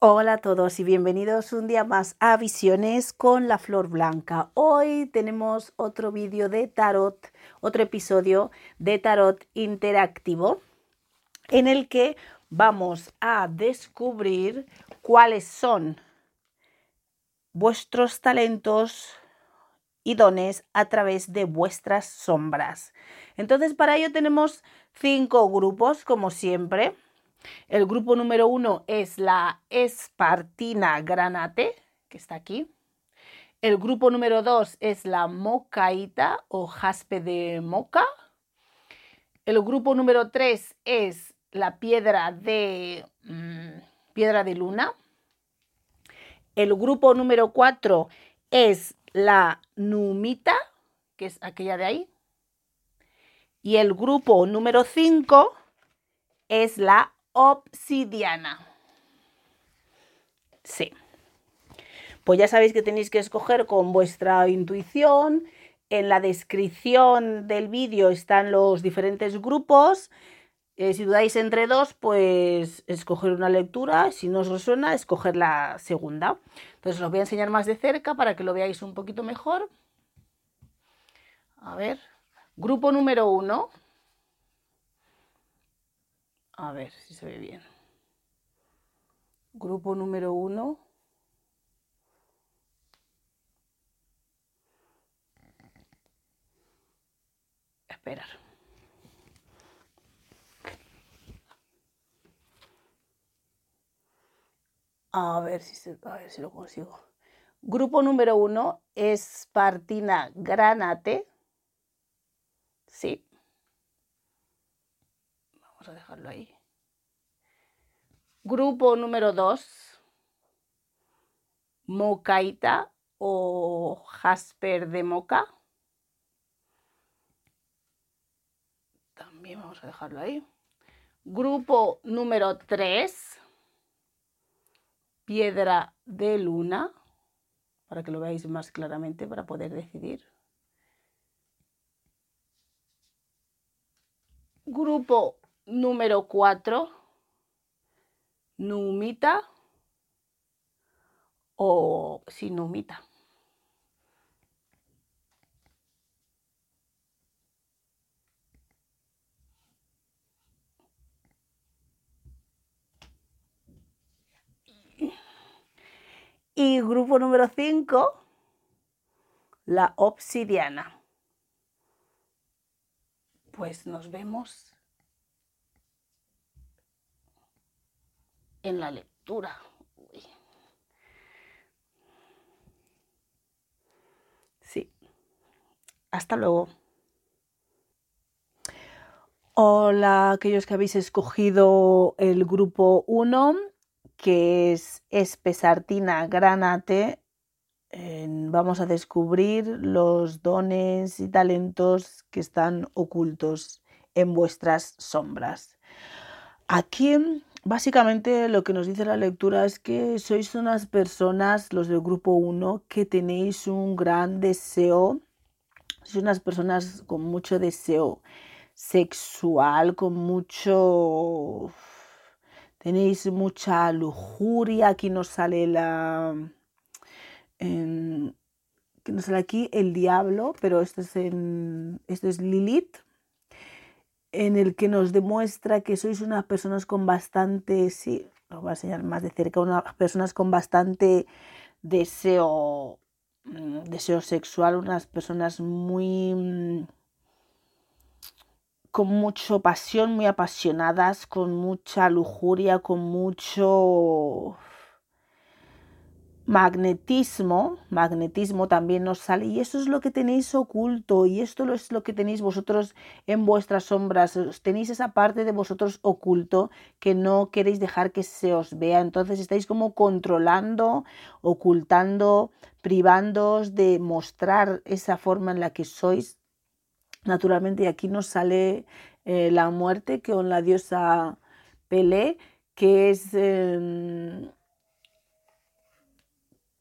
Hola a todos y bienvenidos un día más a Visiones con la Flor Blanca. Hoy tenemos otro vídeo de tarot, otro episodio de tarot interactivo en el que vamos a descubrir cuáles son vuestros talentos y dones a través de vuestras sombras. Entonces para ello tenemos cinco grupos como siempre. El grupo número uno es la Espartina Granate, que está aquí. El grupo número dos es la Mocaíta o jaspe de moca. El grupo número tres es la piedra de mm, piedra de luna. El grupo número cuatro es la numita, que es aquella de ahí. Y el grupo número cinco es la obsidiana. Sí. Pues ya sabéis que tenéis que escoger con vuestra intuición. En la descripción del vídeo están los diferentes grupos. Eh, si dudáis entre dos, pues escoger una lectura. Si no os resuena, escoger la segunda. Entonces os voy a enseñar más de cerca para que lo veáis un poquito mejor. A ver. Grupo número uno. A ver si se ve bien. Grupo número uno. Esperar. A ver si, se, a ver si lo consigo. Grupo número uno es Partina Granate. Sí. A dejarlo ahí. Grupo número 2, Mocaita o Jasper de Moca. También vamos a dejarlo ahí. Grupo número 3, Piedra de Luna, para que lo veáis más claramente para poder decidir. Grupo número 4, Numita o sin Numita. Y grupo número 5, la obsidiana. Pues nos vemos en la lectura. Sí. Hasta luego. Hola, aquellos que habéis escogido el grupo 1, que es Espesartina Granate. vamos a descubrir los dones y talentos que están ocultos en vuestras sombras. Aquí Básicamente lo que nos dice la lectura es que sois unas personas, los del grupo 1, que tenéis un gran deseo, sois unas personas con mucho deseo sexual, con mucho... tenéis mucha lujuria, aquí nos sale la... que nos sale aquí el diablo, pero esto es, en, esto es Lilith, en el que nos demuestra que sois unas personas con bastante, sí, lo voy a enseñar más de cerca, unas personas con bastante deseo, mm, deseo sexual, unas personas muy mm, con mucha pasión, muy apasionadas, con mucha lujuria, con mucho magnetismo, magnetismo también nos sale y eso es lo que tenéis oculto y esto es lo que tenéis vosotros en vuestras sombras, tenéis esa parte de vosotros oculto que no queréis dejar que se os vea, entonces estáis como controlando, ocultando, privándoos de mostrar esa forma en la que sois. Naturalmente y aquí nos sale eh, la muerte con la diosa Pelé que es... Em,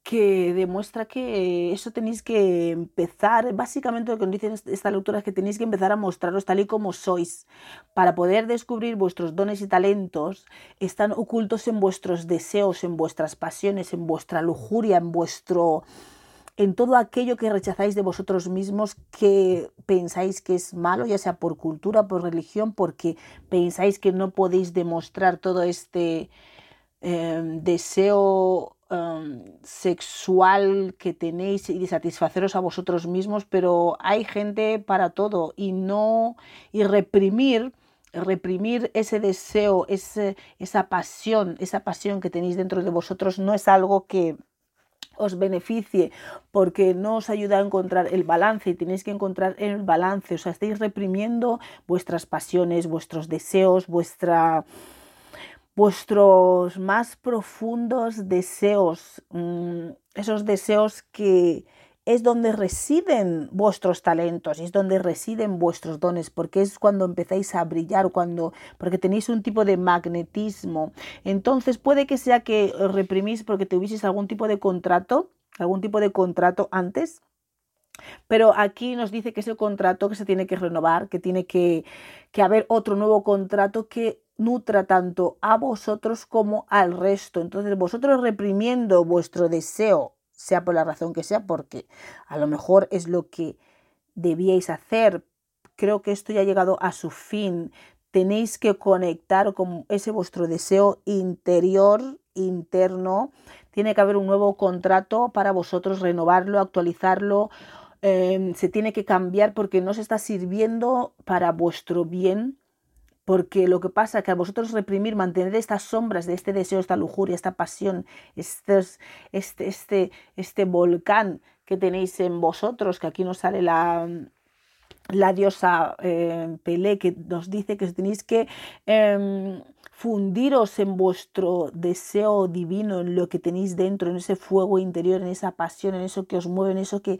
que demuestra que eso tenéis que empezar, básicamente lo que nos dice esta lectura es que tenéis que empezar a mostraros tal y como sois, para poder descubrir vuestros dones y talentos, están ocultos en vuestros deseos, en vuestras pasiones, en vuestra lujuria, en vuestro en todo aquello que rechazáis de vosotros mismos, que pensáis que es malo, ya sea por cultura, por religión, porque pensáis que no podéis demostrar todo este eh, deseo Em, sexual que tenéis y de satisfaceros a vosotros mismos, pero hay gente para todo y no y reprimir reprimir ese deseo, ese, esa pasión, esa pasión que tenéis dentro de vosotros no es algo que os beneficie porque no os ayuda a encontrar el balance y tenéis que encontrar el balance, o sea, estáis reprimiendo vuestras pasiones, vuestros deseos, vuestra vuestros más profundos deseos, mm, esos deseos que es donde residen vuestros talentos, es donde residen vuestros dones, porque es cuando empezáis a brillar, cuando, porque tenéis un tipo de magnetismo. Entonces puede que sea que reprimís porque tuvieseis algún tipo de contrato, algún tipo de contrato antes, pero aquí nos dice que es el contrato que se tiene que renovar, que tiene que, que haber otro nuevo contrato que nutra tanto a vosotros como al resto. Entonces vosotros reprimiendo vuestro deseo, sea por la razón que sea, porque a lo mejor es lo que debíais hacer. Creo que esto ya ha llegado a su fin. Tenéis que conectar con ese vuestro deseo interior, interno. Tiene que haber un nuevo contrato para vosotros, renovarlo, actualizarlo. Em, se tiene que cambiar porque no se está sirviendo para vuestro bien porque lo que pasa es que a vosotros reprimir, mantener estas sombras de este deseo, esta lujuria, esta pasión, este, este, este, este volcán que tenéis en vosotros, que aquí nos sale la, la diosa eh, Pelé, que nos dice que tenéis que em, fundiros en vuestro deseo divino, en lo que tenéis dentro, en ese fuego interior, en esa pasión, en eso que os mueve, en eso que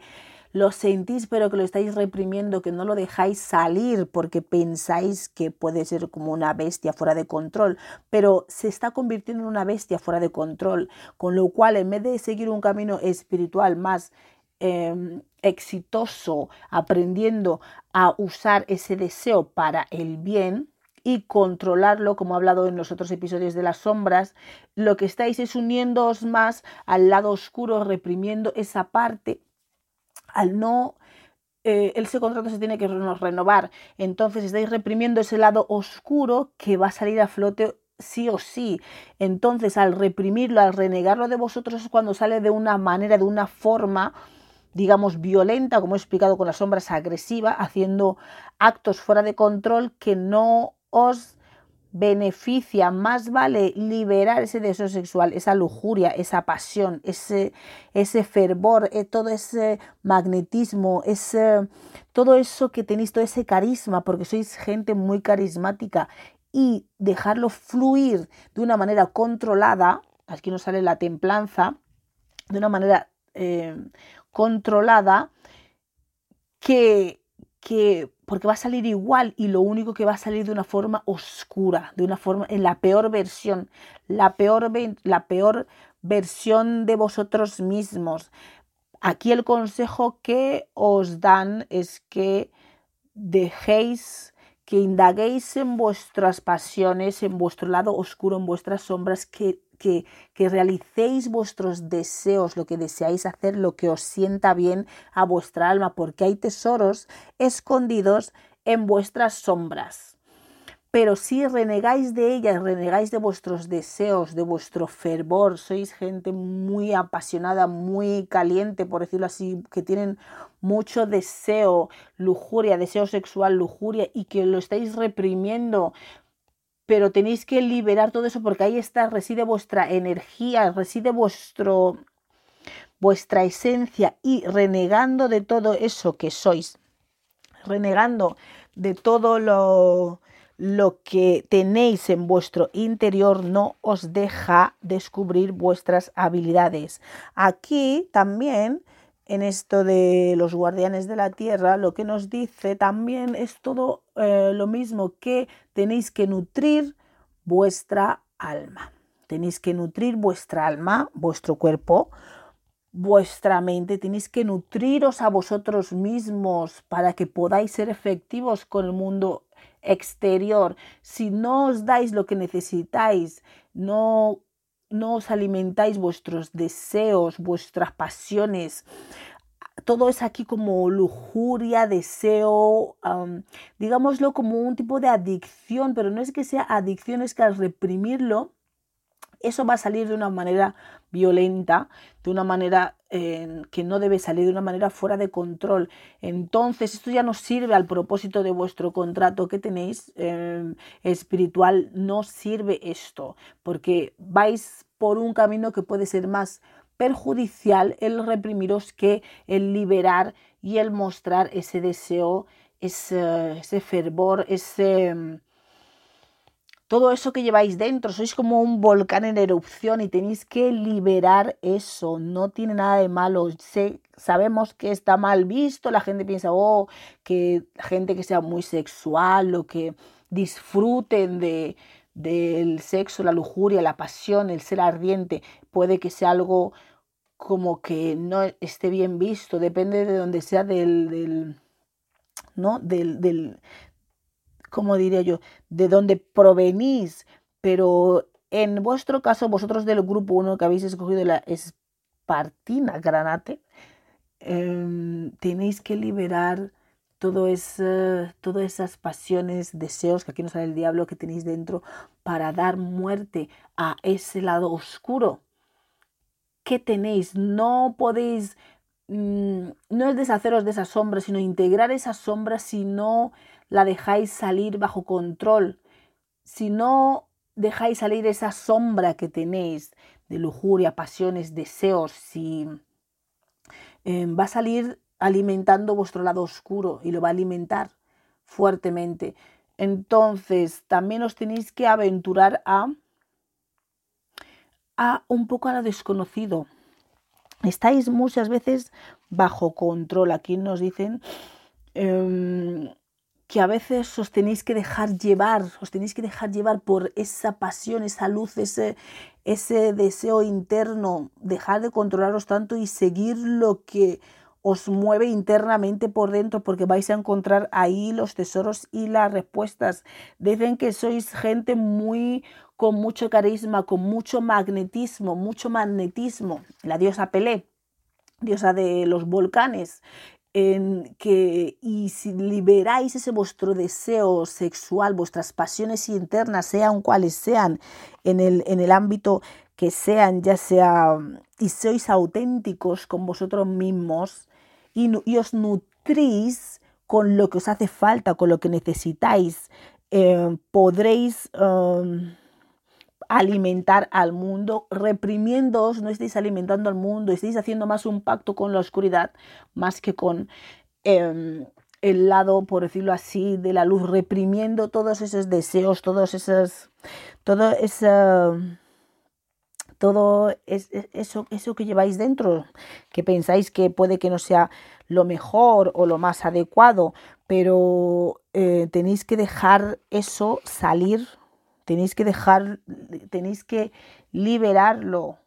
lo sentís pero que lo estáis reprimiendo, que no lo dejáis salir porque pensáis que puede ser como una bestia fuera de control, pero se está convirtiendo en una bestia fuera de control, con lo cual en vez de seguir un camino espiritual más em, exitoso, aprendiendo a usar ese deseo para el bien, y controlarlo, como he hablado en los otros episodios de las sombras, lo que estáis es uniéndoos más al lado oscuro, reprimiendo esa parte al no eh, ese contrato se tiene que renovar. Entonces estáis reprimiendo ese lado oscuro que va a salir a flote sí o sí. Entonces al reprimirlo, al renegarlo de vosotros es cuando sale de una manera, de una forma, digamos, violenta, como he explicado con las sombras, agresiva, haciendo actos fuera de control que no os beneficia, más vale liberar ese deseo sexual, esa lujuria, esa pasión, ese, ese fervor, eh, todo ese magnetismo, todo eso que tenéis, todo ese carisma, porque sois gente muy carismática y dejarlo fluir de una manera controlada, aquí nos sale la templanza, de una manera eh, controlada, que, que porque va a salir igual y lo único que va a salir de una forma oscura, de una forma en la peor versión, la peor, la peor versión de vosotros mismos. Aquí el consejo que os dan es que dejéis que indaguéis en vuestras pasiones, en vuestro lado oscuro, en vuestras sombras, que que, realicéis vuestros deseos, lo que deseáis hacer, lo que os sienta bien a vuestra alma, porque hay tesoros escondidos en vuestras sombras. Pero si renegáis de ellas, renegáis de vuestros deseos, de vuestro fervor, sois gente muy apasionada, muy caliente, por decirlo así, que tienen mucho deseo, lujuria, deseo sexual, lujuria, y que lo estáis reprimiendo pero tenéis que liberar todo eso porque ahí está, reside vuestra energía, reside vuestro, vuestra esencia y renegando de todo eso que sois, renegando de todo lo, lo que tenéis en vuestro interior no os deja descubrir vuestras habilidades. Aquí también en esto de los guardianes de la tierra, lo que nos dice también es todo eh, lo mismo que tenéis que nutrir vuestra alma. Tenéis que nutrir vuestra alma, vuestro cuerpo, vuestra mente, tenéis que nutriros a vosotros mismos para que podáis ser efectivos con el mundo exterior. Si no os dais lo que necesitáis, no, no os alimentáis vuestros deseos, vuestras pasiones, todo es aquí como lujuria, deseo, digámoslo como un tipo de adicción, pero no es que sea adicción, es que al reprimirlo, eso va a salir de una manera violenta, de una manera eh, que no debe salir, de una manera fuera de control. Entonces, esto ya no sirve al propósito de vuestro contrato que tenéis eh, espiritual, no sirve esto, porque vais por un camino que puede ser más perjudicial el reprimiros que el liberar y el mostrar ese deseo, ese, ese fervor, ese todo eso que lleváis dentro, sois como un volcán en erupción y tenéis que liberar eso, no tiene nada de malo. sabemos que está mal visto, la gente piensa, oh, que gente que sea muy sexual o que disfruten de, del sexo, la lujuria, la pasión, el ser ardiente, puede que sea algo como que no esté bien visto, depende de donde sea del, del ¿no? Del, del, ¿cómo diría yo? De dónde provenís, pero en vuestro caso, vosotros del grupo 1 que habéis escogido la Espartina Granate, em, tenéis que liberar todo todas esas pasiones, deseos, que aquí no sale el diablo que tenéis dentro, para dar muerte a ese lado oscuro que tenéis. No podéis, mm, no es deshaceros de esa sombra, sino integrar esa sombra si no la dejáis salir bajo control, si no dejáis salir esa sombra que tenéis de lujuria, pasiones, deseos, si eh, va a salir alimentando vuestro lado oscuro y lo va a alimentar fuertemente. Entonces, también os tenéis que aventurar a, a un poco a lo desconocido. Estáis muchas veces bajo control. Aquí nos dicen em, que a veces os tenéis que dejar llevar, os tenéis que dejar llevar por esa pasión, esa luz, ese, ese deseo interno, dejar de controlaros tanto y seguir lo que os mueve internamente por dentro porque vais a encontrar ahí los tesoros y las respuestas. Dicen que sois gente muy con mucho carisma, con mucho magnetismo, mucho magnetismo. La diosa Pelé, diosa de los volcanes, en que y si liberáis ese vuestro deseo sexual, vuestras pasiones internas, sean cuales sean, en el, en el ámbito que sean, ya sea, y sois auténticos con vosotros mismos y, os nutrís con lo que os hace falta, con lo que necesitáis, eh, podréis... Um, alimentar al mundo, reprimiéndoos, no estáis alimentando al mundo, estáis haciendo más un pacto con la oscuridad más que con em, el lado, por decirlo así, de la luz, reprimiendo todos esos deseos, todos esos, todo esa, todo eso, eso que lleváis dentro, que pensáis que puede que no sea lo mejor o lo más adecuado, pero eh, tenéis que dejar eso salir Tenéis que dejar, tenéis que liberarlo.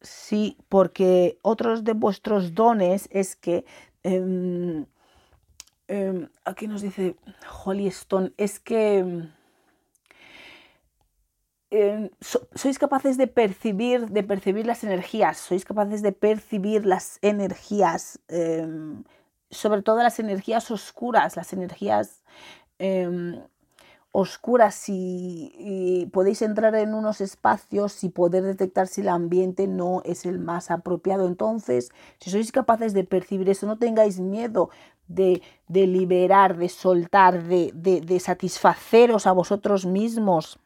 Sí, porque otros de vuestros dones es que, em, em, aquí nos dice Holly Stone, es que em, sois capaces de percibir, de percibir las energías, sois capaces de percibir las energías, sobre todo las energías oscuras, las energías oscuras y, podéis entrar en unos espacios y poder detectar si el ambiente no es el más apropiado. Entonces, si sois capaces de percibir eso, no tengáis miedo de, liberar, de soltar, de, de, satisfaceros a vosotros mismos.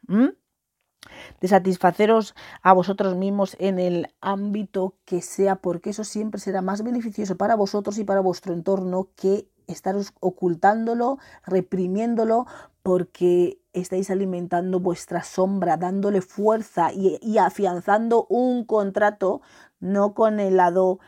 de satisfaceros a vosotros mismos en el ámbito que sea, porque eso siempre será más beneficioso para vosotros y para vuestro entorno que estaros ocultándolo, reprimiéndolo, porque estáis alimentando vuestra sombra, dándole fuerza y, afianzando un contrato no con el lado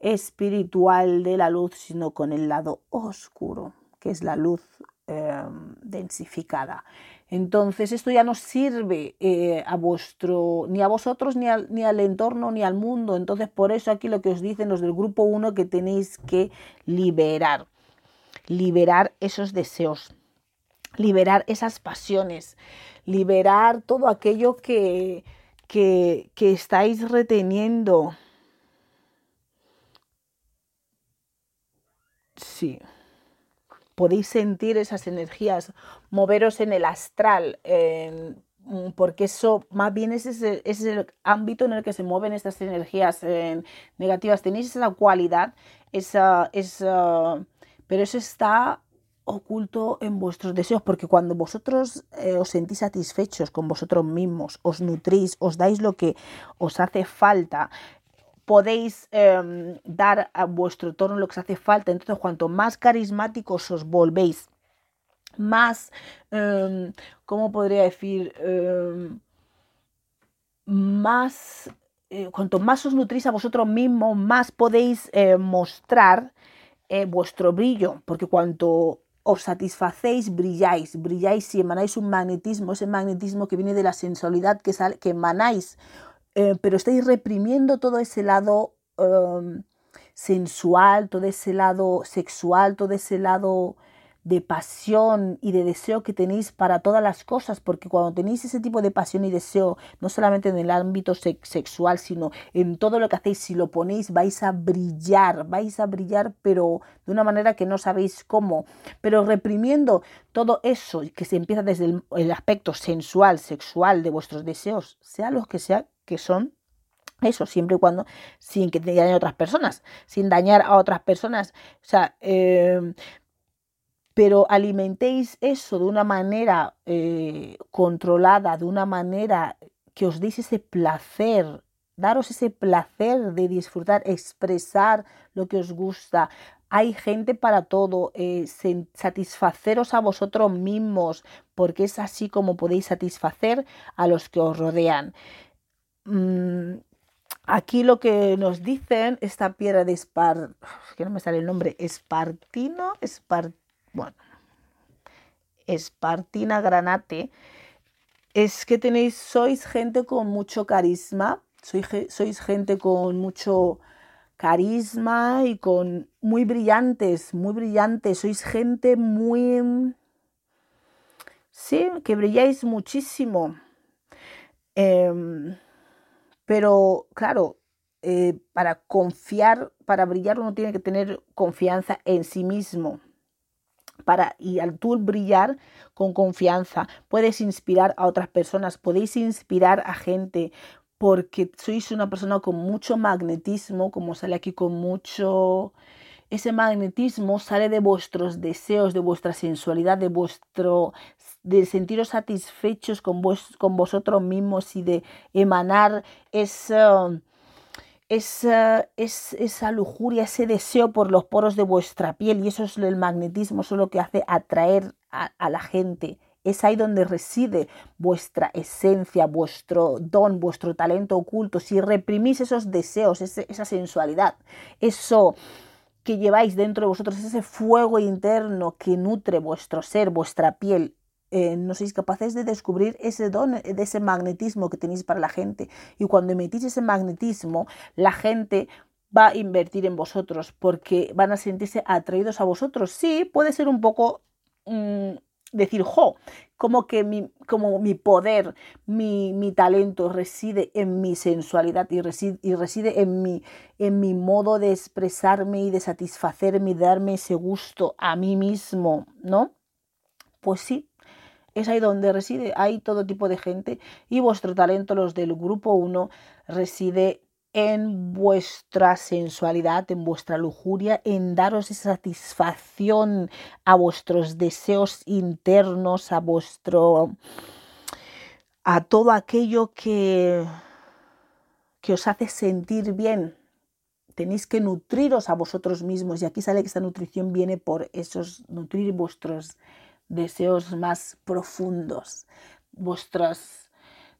espiritual de la luz, sino con el lado oscuro, que es la luz em, densificada. Entonces esto ya no sirve eh, a vuestro, ni a vosotros, ni al, ni al entorno, ni al mundo. Entonces por eso aquí lo que os dicen los del grupo 1 que tenéis que liberar, liberar esos deseos, liberar esas pasiones, liberar todo aquello que, que, estáis reteniendo. Sí podéis sentir esas energías, moveros en el astral, mm, porque eso más bien es, ese, es el ámbito en el que se mueven estas energías negativas. Tenéis esa cualidad, esa, esa, pero eso está oculto en vuestros deseos, porque cuando vosotros eh, os sentís satisfechos con vosotros mismos, os nutrís, os dais lo que os hace falta, podéis em, dar a vuestro tono lo que os hace falta. Entonces, cuanto más carismáticos os volvéis, más, em, ¿cómo podría decir? Em, más, eh, cuanto más os nutrís a vosotros mismos, más podéis eh, mostrar eh, vuestro brillo, porque cuanto os satisfacéis, brilláis, brilláis y emanáis un magnetismo, ese magnetismo que viene de la sensualidad que, sale, que emanáis eh, pero estáis reprimiendo todo ese lado em, sensual, todo ese lado sexual, todo ese lado de pasión y de deseo que tenéis para todas las cosas, porque cuando tenéis ese tipo de pasión y deseo, no solamente en el ámbito sexual, sino en todo lo que hacéis, si lo ponéis, vais a brillar, vais a brillar, pero de una manera que no sabéis cómo, pero reprimiendo todo eso que se empieza desde el, aspecto sensual, sexual de vuestros deseos, sea lo que sea que son eso, siempre y cuando sin que te dañen otras personas, sin dañar a otras personas. O sea, em, pero alimentéis eso de una manera eh, controlada, de una manera que os deis ese placer, daros ese placer de disfrutar, expresar lo que os gusta. Hay gente para todo, eh, satisfaceros a vosotros mismos, porque es así como podéis satisfacer a los que os rodean. Mm, aquí lo que nos dicen, esta piedra de Espar, que no me sale el nombre, Espartino, Espar, bueno, Espartina Granate, es que tenéis, sois gente con mucho carisma, sois, gente con mucho carisma y con muy brillantes, muy brillantes, sois gente muy... Sí, que brilláis muchísimo. Eh, pero claro, eh, para confiar, para brillar uno tiene que tener confianza en sí mismo. Para, y al tú brillar con confianza, puedes inspirar a otras personas, podéis inspirar a gente, porque sois una persona con mucho magnetismo, como sale aquí con mucho... Ese magnetismo sale de vuestros deseos, de vuestra sensualidad, de vuestro de sentiros satisfechos con, vos, con vosotros mismos y de emanar esa, esa, esa, lujuria, ese deseo por los poros de vuestra piel. Y eso es el magnetismo, eso es lo que hace atraer a la gente. Es ahí donde reside vuestra esencia, vuestro don, vuestro talento oculto. Si reprimís esos deseos, esa sensualidad, eso que lleváis dentro de vosotros, ese fuego interno que nutre vuestro ser, vuestra piel, eh, no sois capaces de descubrir ese don, eh, de ese magnetismo que tenéis para la gente. Y cuando emitís ese magnetismo, la gente va a invertir en vosotros porque van a sentirse atraídos a vosotros. Sí, puede ser un poco mm, decir, jo, como que mi, como mi poder, mi, mi, talento reside en mi sensualidad y reside, y reside en, mi, en mi modo de expresarme y de satisfacerme y darme ese gusto a mí mismo, ¿no? Pues sí, es ahí donde reside, hay todo tipo de gente y vuestro talento, los del grupo 1, reside en vuestra sensualidad, en vuestra lujuria, en daros esa satisfacción a vuestros deseos internos, a vuestro a todo aquello que que os hace sentir bien. Tenéis que nutriros a vosotros mismos y aquí sale que esta nutrición viene por esos nutrir vuestros deseos más profundos, vuestras,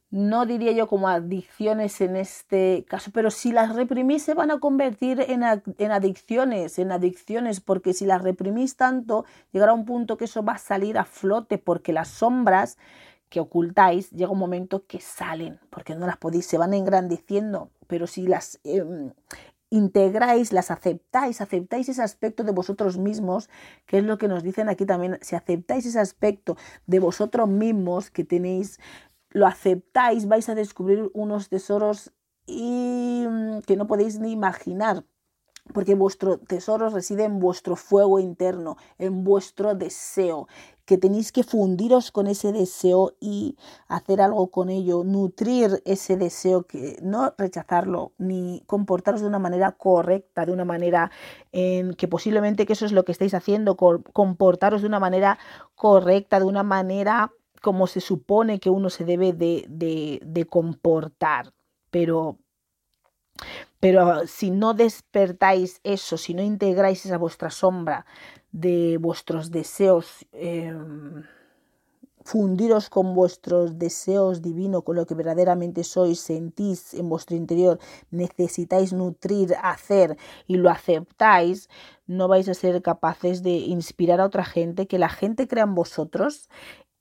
no diría yo como adicciones en este caso, pero si las reprimís se van a convertir en, en adicciones, en adicciones, porque si las reprimís tanto, llegará un punto que eso va a salir a flote, porque las sombras que ocultáis, llega un momento que salen, porque no las podéis, se van engrandeciendo, pero si las em, integráis, las aceptáis, aceptáis ese aspecto de vosotros mismos, que es lo que nos dicen aquí también, si aceptáis ese aspecto de vosotros mismos que tenéis, lo aceptáis, vais a descubrir unos tesoros y mm, que no podéis ni imaginar porque vuestro tesoro reside en vuestro fuego interno, en vuestro deseo, que tenéis que fundiros con ese deseo y hacer algo con ello, nutrir ese deseo, que no rechazarlo, ni comportaros de una manera correcta, de una manera en que posiblemente que eso es lo que estáis haciendo, comportaros de una manera correcta, de una manera como se supone que uno se debe de, de, de comportar. Pero pero si no despertáis eso, si no integráis esa vuestra sombra de vuestros deseos, em, fundiros con vuestros deseos divinos, con lo que verdaderamente sois, sentís en vuestro interior, necesitáis nutrir, hacer y lo aceptáis, no vais a ser capaces de inspirar a otra gente, que la gente crea en vosotros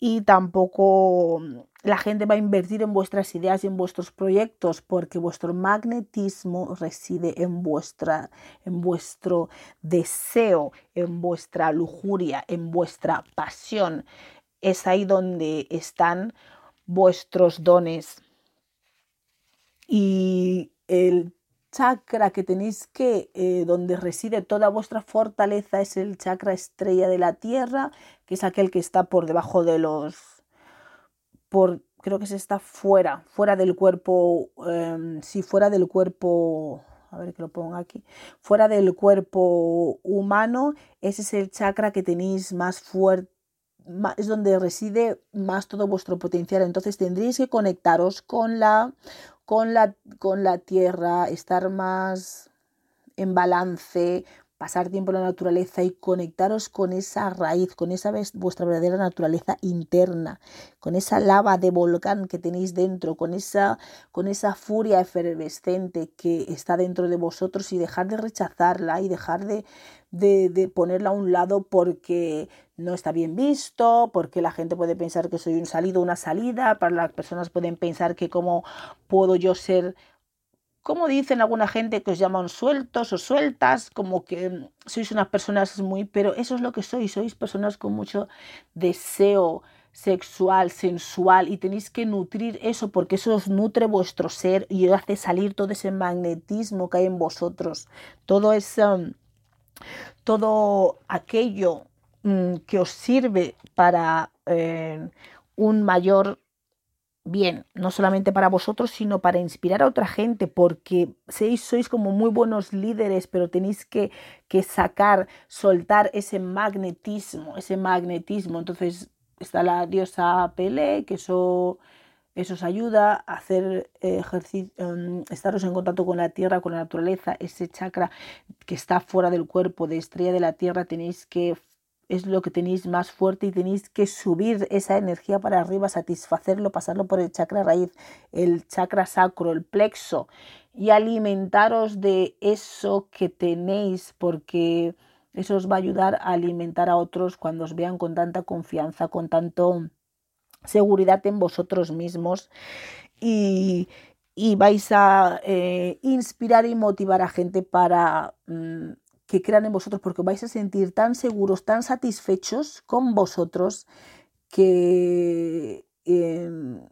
y tampoco la gente va a invertir en vuestras ideas y en vuestros proyectos porque vuestro magnetismo reside en vuestra en vuestro deseo, en vuestra lujuria, en vuestra pasión. Es ahí donde están vuestros dones. Y el chakra que tenéis que, eh, donde reside toda vuestra fortaleza, es el chakra estrella de la tierra, que es aquel que está por debajo de los, por, creo que se está fuera, fuera del cuerpo, em, si fuera del cuerpo, a ver que lo pongo aquí, fuera del cuerpo humano, ese es el chakra que tenéis más fuerte es donde reside más todo vuestro potencial. Entonces tendréis que conectaros con la con la, con la tierra, estar más en balance, pasar tiempo en la naturaleza y conectaros con esa raíz, con esa vuestra verdadera naturaleza interna, con esa lava de volcán que tenéis dentro, con esa, con esa furia efervescente que está dentro de vosotros y dejar de rechazarla y dejar de, de, ponerla a un lado porque no está bien visto, porque la gente puede pensar que soy un salido, una salida, para las personas pueden pensar que cómo puedo yo ser como dicen alguna gente que os llaman sueltos o sueltas, como que sois unas personas muy, pero eso es lo que sois, sois personas con mucho deseo sexual, sensual y tenéis que nutrir eso porque eso os nutre vuestro ser y os hace salir todo ese magnetismo que hay en vosotros, todo ese, todo aquello mm, que os sirve para eh, un mayor bien, no solamente para vosotros, sino para inspirar a otra gente, porque sois, sois como muy buenos líderes, pero tenéis que, que sacar, soltar ese magnetismo, ese magnetismo. Entonces está la diosa Pele, que eso, eso os ayuda a hacer ejercicio, em, estaros en contacto con la tierra, con la naturaleza, ese chakra que está fuera del cuerpo de estrella de la tierra, tenéis que es lo que tenéis más fuerte y tenéis que subir esa energía para arriba, satisfacerlo, pasarlo por el chakra raíz, el chakra sacro, el plexo y alimentaros de eso que tenéis porque eso os va a ayudar a alimentar a otros cuando os vean con tanta confianza, con tanto seguridad en vosotros mismos y, vais a eh, inspirar y motivar a gente para mm, que crean en vosotros porque vais a sentir tan seguros, tan satisfechos con vosotros que, em,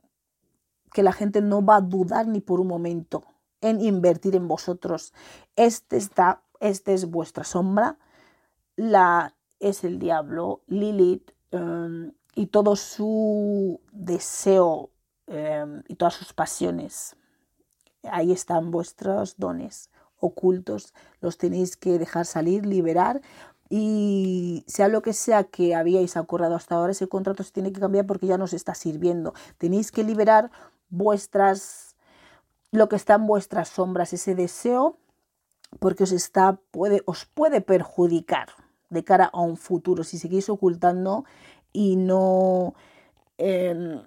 que la gente no va a dudar ni por un momento en invertir en vosotros. Este, está, este es vuestra sombra, la es el diablo, Lilith em, y todo su deseo em, y todas sus pasiones. Ahí están vuestros dones ocultos, los tenéis que dejar salir, liberar y sea lo que sea que habíais acordado hasta ahora, ese contrato se tiene que cambiar porque ya no está sirviendo. Tenéis que liberar vuestras, lo que está en vuestras sombras, ese deseo, porque os, está, puede, os puede perjudicar de cara a un futuro si seguís ocultando y no em,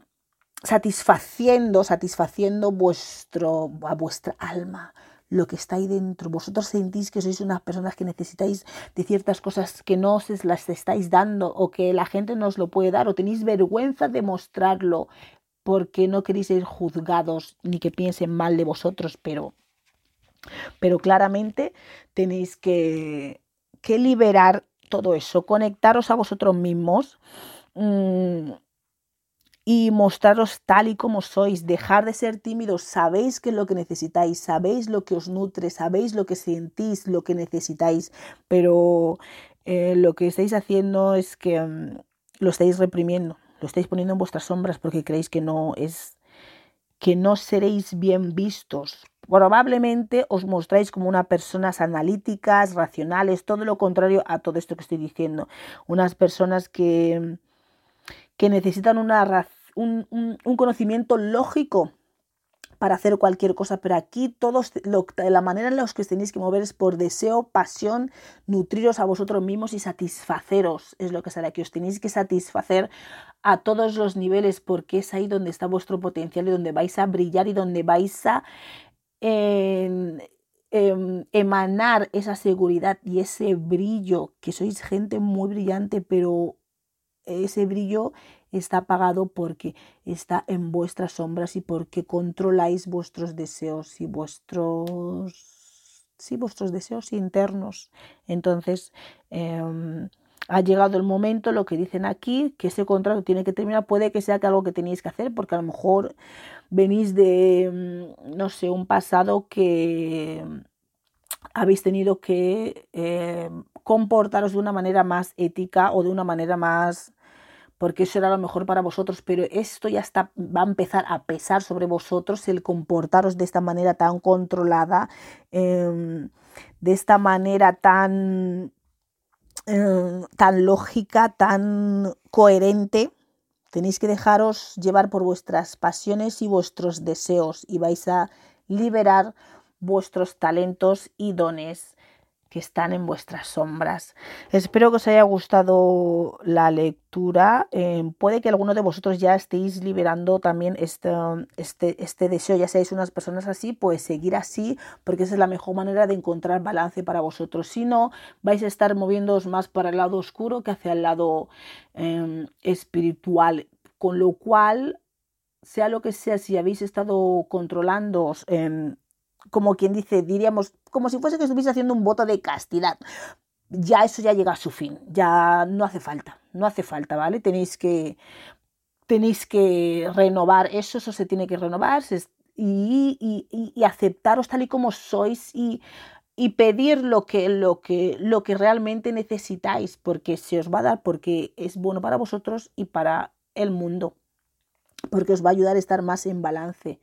satisfaciendo, satisfaciendo vuestro, a vuestra alma, lo que está ahí dentro. Vosotros sentís que sois unas personas que necesitáis de ciertas cosas que no os las estáis dando o que la gente no os lo puede dar o tenéis vergüenza de mostrarlo porque no queréis ser juzgados ni que piensen mal de vosotros, pero, pero claramente tenéis que, que liberar todo eso, conectaros a vosotros mismos. Mmm, y mostraros tal y como sois, dejar de ser tímidos, sabéis qué es lo que necesitáis, sabéis lo que os nutre, sabéis lo que sentís, lo que necesitáis, pero eh, lo que estáis haciendo es que mm, lo estáis reprimiendo, lo estáis poniendo en vuestras sombras porque creéis que no es que no seréis bien vistos. Probablemente os mostráis como unas personas analíticas, racionales, todo lo contrario a todo esto que estoy diciendo. Unas personas que que necesitan una, un, un, conocimiento lógico para hacer cualquier cosa, pero aquí todos, la manera en la que os tenéis que mover es por deseo, pasión, nutriros a vosotros mismos y satisfaceros, es lo que sale aquí, os tenéis que satisfacer a todos los niveles porque es ahí donde está vuestro potencial y donde vais a brillar y donde vais a em, emanar esa seguridad y ese brillo, que sois gente muy brillante, pero ese brillo está apagado porque está en vuestras sombras y porque controláis vuestros deseos y vuestros sí, vuestros deseos internos. Entonces, em, ha llegado el momento, lo que dicen aquí, que ese contrato tiene que terminar. Puede que sea que algo que tenéis que hacer, porque a lo mejor venís de, mm, no sé, un pasado que habéis tenido que em, comportaros de una manera más ética o de una manera más porque eso era lo mejor para vosotros, pero esto ya está, va a empezar a pesar sobre vosotros el comportaros de esta manera tan controlada, em, de esta manera tan, em, tan lógica, tan coherente. Tenéis que dejaros llevar por vuestras pasiones y vuestros deseos y vais a liberar vuestros talentos y dones que están en vuestras sombras. Espero que os haya gustado la lectura. Eh, puede que alguno de vosotros ya estéis liberando también este, este, este deseo, ya seáis unas personas así, pues seguir así, porque esa es la mejor manera de encontrar balance para vosotros. Si no, vais a estar moviéndoos más para el lado oscuro que hacia el lado em, espiritual, con lo cual sea lo que sea, si habéis estado controlando eh, como quien dice, diríamos, como si fuese que estuviese haciendo un voto de castidad. Ya eso ya llega a su fin, ya no hace falta, no hace falta, ¿vale? Tenéis que, tenéis que renovar eso, eso se tiene que renovar y, y, aceptaros tal y como sois y, y pedir lo que, lo, que, lo que realmente necesitáis, porque se os va a dar, porque es bueno para vosotros y para el mundo, porque os va a ayudar a estar más en balance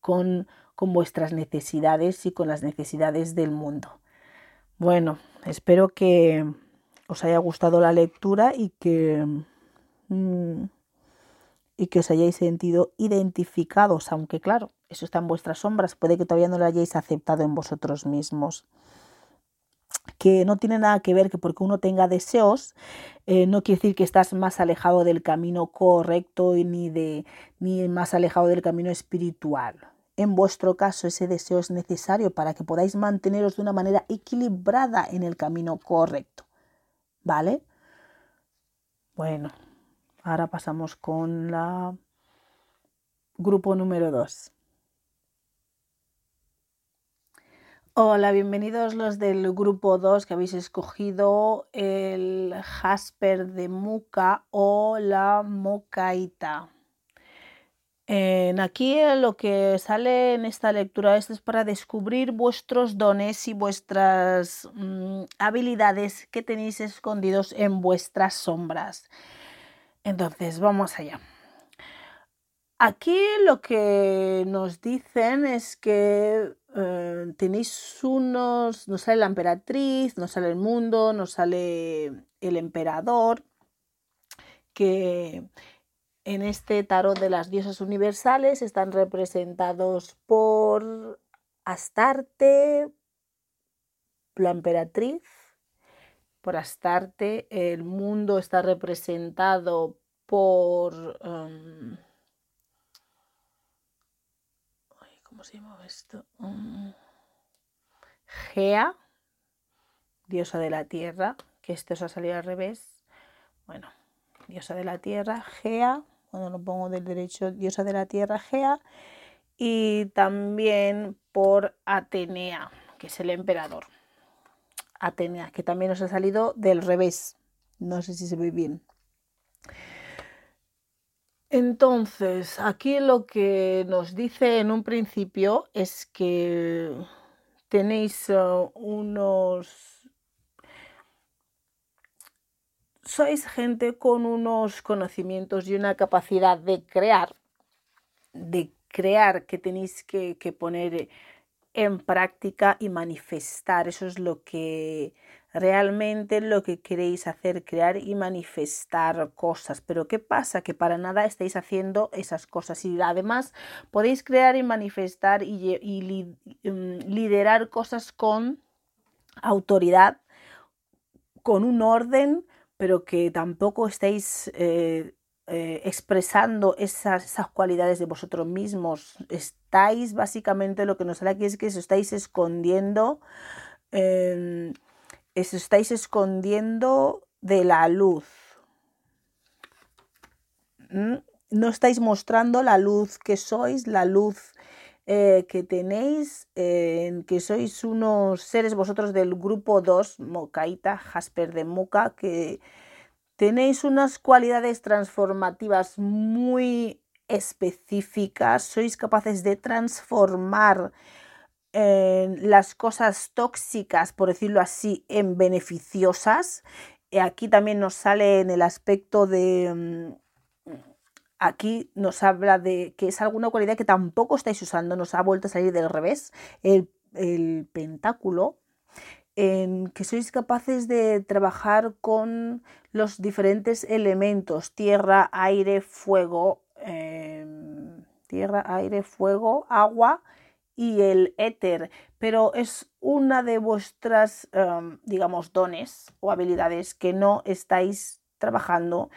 con, con vuestras necesidades y con las necesidades del mundo. Bueno, espero que os haya gustado la lectura y que, mm, y que os hayáis sentido identificados, aunque claro, eso está en vuestras sombras, puede que todavía no lo hayáis aceptado en vosotros mismos que no tiene nada que ver que porque uno tenga deseos, eh, no quiere decir que estás más alejado del camino correcto ni, de, ni más alejado del camino espiritual. En vuestro caso, ese deseo es necesario para que podáis manteneros de una manera equilibrada en el camino correcto. ¿Vale? Bueno, ahora pasamos con la grupo número 2. Hola, bienvenidos los del grupo 2 que habéis escogido el Jasper de Muca o la Mocaita aquí lo que sale en esta lectura es para descubrir vuestros dones y vuestras mm, habilidades que tenéis escondidos en vuestras sombras. Entonces, vamos allá. Aquí lo que nos dicen es que eh, tenéis unos, nos sale la emperatriz, nos sale el mundo, nos sale el emperador, que en este tarot de las diosas universales están representados por Astarte, la emperatriz, por Astarte, el mundo está representado por... Um, ¿Cómo se llama esto? Um, Gea, diosa de la tierra, que esto os ha salido al revés. Bueno, diosa de la tierra, Gea, cuando lo pongo del derecho, diosa de la tierra, Gea, y también por Atenea, que es el emperador. Atenea, que también nos ha salido del revés. No sé si se ve bien. Entonces, aquí lo que nos dice en un principio es que tenéis uh, unos... Sois gente con unos conocimientos y una capacidad de crear, de crear que tenéis que, poner en práctica y manifestar. Eso es lo que realmente lo que queréis hacer, crear y manifestar cosas. Pero ¿qué pasa? Que para nada estáis haciendo esas cosas. Y además podéis crear y manifestar y, mm, liderar cosas con autoridad, con un orden, pero que tampoco estáis eh, eh, expresando esas, cualidades de vosotros mismos. Estáis básicamente, lo que nos sale aquí es que os estáis escondiendo, eh, os estáis escondiendo de la luz. ¿Mm? No estáis mostrando la luz que sois, la luz eh, que tenéis, que sois unos seres vosotros del grupo 2, Mocaita, Jasper de Muca, que Tenéis unas cualidades transformativas muy específicas, sois capaces de transformar eh, las cosas tóxicas, por decirlo así, en beneficiosas. Aquí también nos sale en el aspecto de... Aquí nos habla de que es alguna cualidad que tampoco estáis usando, nos ha vuelto a salir del revés, el, pentáculo, en que sois capaces de trabajar con los diferentes elementos, tierra, aire, fuego, em, tierra, aire, fuego, agua y el éter, pero es una de vuestras, em, digamos, dones o habilidades que no estáis trabajando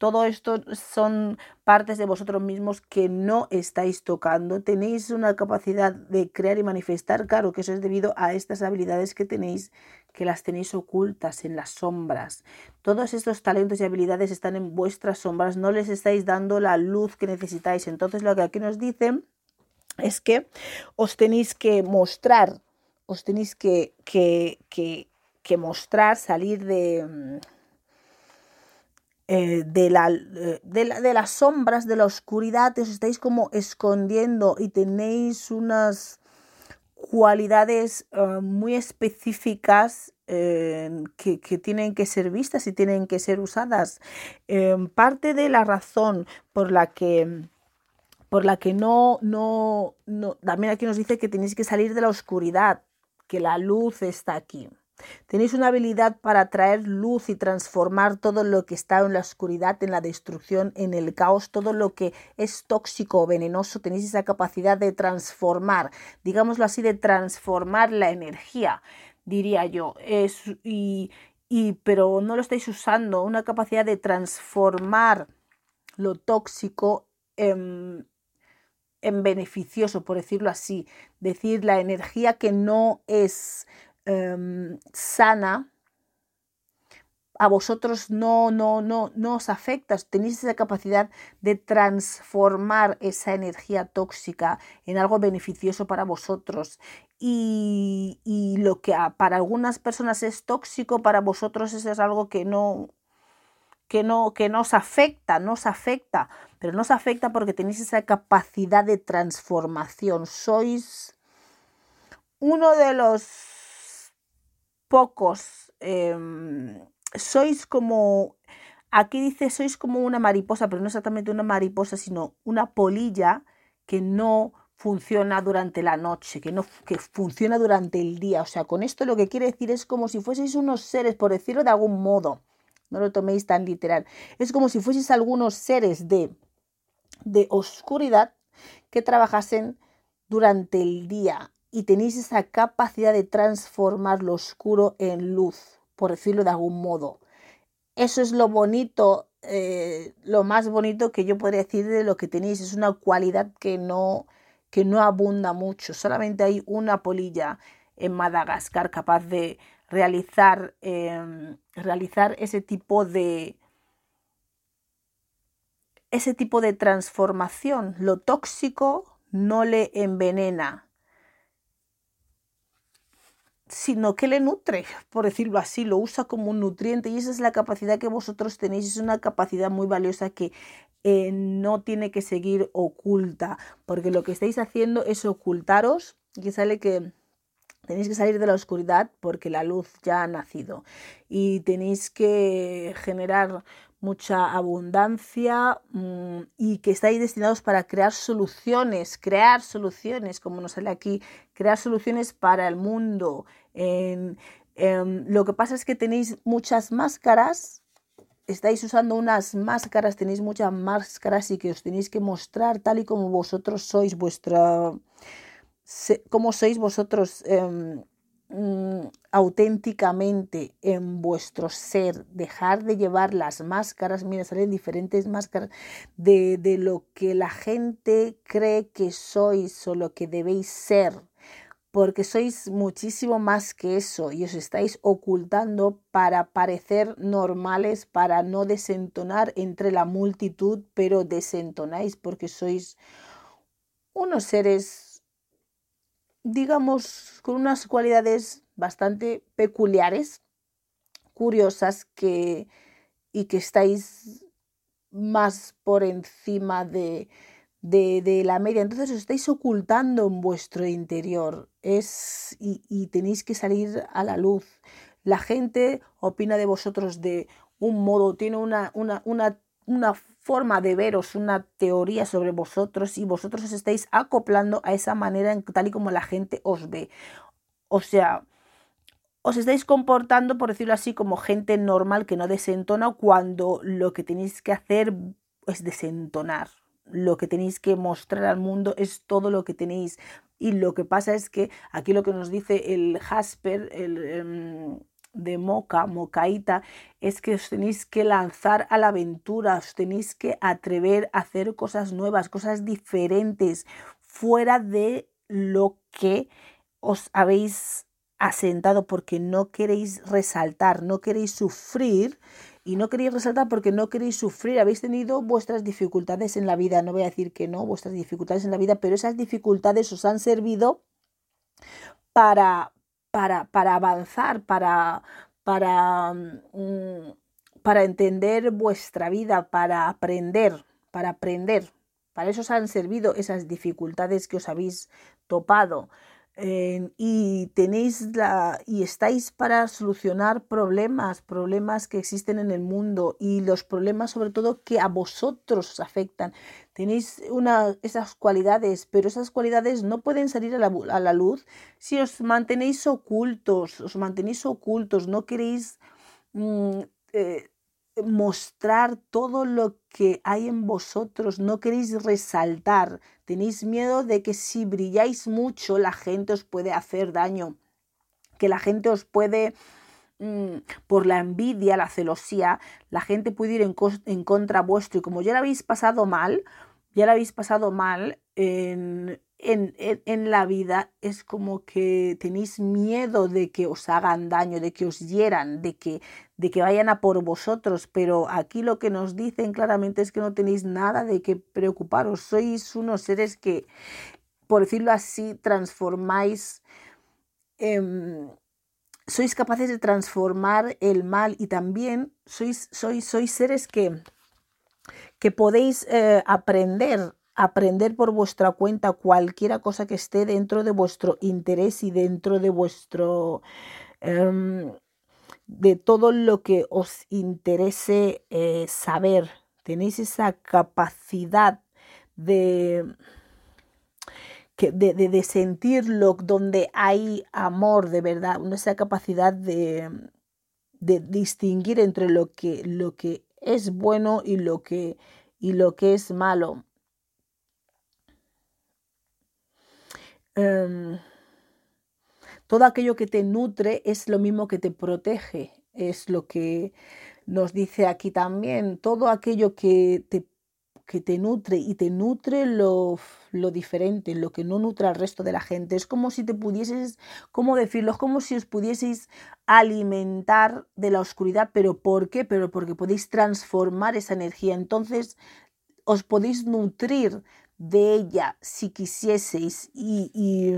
todo esto son partes de vosotros mismos que no estáis tocando. Tenéis una capacidad de crear y manifestar. Claro que eso es debido a estas habilidades que tenéis, que las tenéis ocultas en las sombras. Todos estos talentos y habilidades están en vuestras sombras. No les estáis dando la luz que necesitáis. Entonces lo que aquí nos dicen es que os tenéis que mostrar, os tenéis que, que, que mostrar, salir de eh, de, la, eh, de, la, de, las sombras, de la oscuridad, os estáis como escondiendo y tenéis unas cualidades eh, muy específicas que, que, tienen que ser vistas y tienen que ser usadas. parte de la razón por la que por la que no, no, no, también aquí nos dice que tenéis que salir de la oscuridad, que la luz está aquí. Tenéis una habilidad para traer luz y transformar todo lo que está en la oscuridad, en la destrucción, en el caos, todo lo que es tóxico o venenoso. Tenéis esa capacidad de transformar, digámoslo así, de transformar la energía, diría yo. Es, y, y, pero no lo estáis usando, una capacidad de transformar lo tóxico en, en beneficioso, por decirlo así. Decir la energía que no es Em, sana, a vosotros no, no, no, no os afecta, tenéis esa capacidad de transformar esa energía tóxica en algo beneficioso para vosotros. Y, lo que para algunas personas es tóxico, para vosotros eso es algo que no, que no, que nos afecta, nos afecta, pero nos afecta porque tenéis esa capacidad de transformación. Sois uno de los pocos. Em, sois como, aquí dice, sois como una mariposa, pero no exactamente una mariposa, sino una polilla que no funciona durante la noche, que no que funciona durante el día. O sea, con esto lo que quiere decir es como si fueseis unos seres, por decirlo de algún modo. No lo toméis tan literal. Es como si fueseis algunos seres de, de oscuridad que trabajasen durante el día y tenéis esa capacidad de transformar lo oscuro en luz, por decirlo de algún modo. Eso es lo bonito, eh, lo más bonito que yo podría decir de lo que tenéis. Es una cualidad que no, que no abunda mucho. Solamente hay una polilla en Madagascar capaz de realizar, em, realizar ese tipo de ese tipo de transformación. Lo tóxico no le envenena, sino que le nutre, por decirlo así, lo usa como un nutriente y esa es la capacidad que vosotros tenéis, es una capacidad muy valiosa que eh, no tiene que seguir oculta, porque lo que estáis haciendo es ocultaros y sale que tenéis que salir de la oscuridad porque la luz ya ha nacido y tenéis que generar mucha abundancia mm, y que estáis destinados para crear soluciones, crear soluciones, como nos sale aquí, crear soluciones para el mundo. Lo que pasa es que tenéis muchas máscaras, estáis usando unas máscaras, tenéis muchas máscaras y que os tenéis que mostrar tal y como vosotros sois, vuestra, como sois vosotros. Em, Mm, auténticamente en vuestro ser, dejar de llevar las máscaras, mira, salen diferentes máscaras de, de lo que la gente cree que sois o lo que debéis ser, porque sois muchísimo más que eso y os estáis ocultando para parecer normales, para no desentonar entre la multitud, pero desentonáis porque sois unos seres digamos, con unas cualidades bastante peculiares, curiosas, que, y que estáis más por encima de, de, la media. Entonces os estáis ocultando en vuestro interior es, y, tenéis que salir a la luz. La gente opina de vosotros de un modo, tiene una, una, una, una forma de veros, una teoría sobre vosotros y vosotros os estáis acoplando a esa manera en, tal y como la gente os ve. O sea, os estáis comportando, por decirlo así, como gente normal que no desentona cuando lo que tenéis que hacer es desentonar. Lo que tenéis que mostrar al mundo es todo lo que tenéis. Y lo que pasa es que aquí lo que nos dice el Jasper, el, em, de Moca, Mocaíta, es que os tenéis que lanzar a la aventura, os tenéis que atrever a hacer cosas nuevas, cosas diferentes, fuera de lo que os habéis asentado porque no queréis resaltar, no queréis sufrir y no queréis resaltar porque no queréis sufrir, habéis tenido vuestras dificultades en la vida, no voy a decir que no, vuestras dificultades en la vida, pero esas dificultades os han servido para, para, para avanzar, para, para, mm, para entender vuestra vida, para aprender, para aprender. Para eso os han servido esas dificultades que os habéis topado y tenéis la y estáis para solucionar problemas, problemas que existen en el mundo y los problemas sobre todo que a vosotros os afectan. Tenéis esas cualidades, pero esas cualidades no pueden salir a la, a la luz si os mantenéis ocultos, os mantenéis ocultos, no queréis mm, eh, mostrar todo lo que hay en vosotros, no queréis resaltar, tenéis miedo de que si brilláis mucho la gente os puede hacer daño, que la gente os puede, mm, por la envidia, la celosía, la gente puede ir en, en contra vuestro. Y como ya lo habéis pasado mal, ya lo habéis pasado mal en, en, la vida es como que tenéis miedo de que os hagan daño, de que os hieran, de que, de que vayan a por vosotros, pero aquí lo que nos dicen claramente es que no tenéis nada de qué preocuparos, sois unos seres que, por decirlo así, transformáis, sois capaces de transformar el mal y también sois, sois, sois seres que, que podéis eh, aprender aprender por vuestra cuenta cualquiera cosa que esté dentro de vuestro interés y dentro de vuestro... Em, de todo lo que os interese eh, saber. Tenéis esa capacidad de, de, de, sentirlo donde hay amor de verdad, esa capacidad de, de distinguir entre lo que, lo que es bueno y lo que, y lo que es malo. Em, todo aquello que te nutre es lo mismo que te protege, es lo que nos dice aquí también, todo aquello que te, que te nutre y te nutre lo, lo diferente, lo que no nutre al resto de la gente. Es como si te pudieses, ¿cómo decirlo? Es como si os pudieseis alimentar de la oscuridad, pero ¿por qué? Pero porque podéis transformar esa energía. Entonces os podéis nutrir de ella si quisieseis y, y,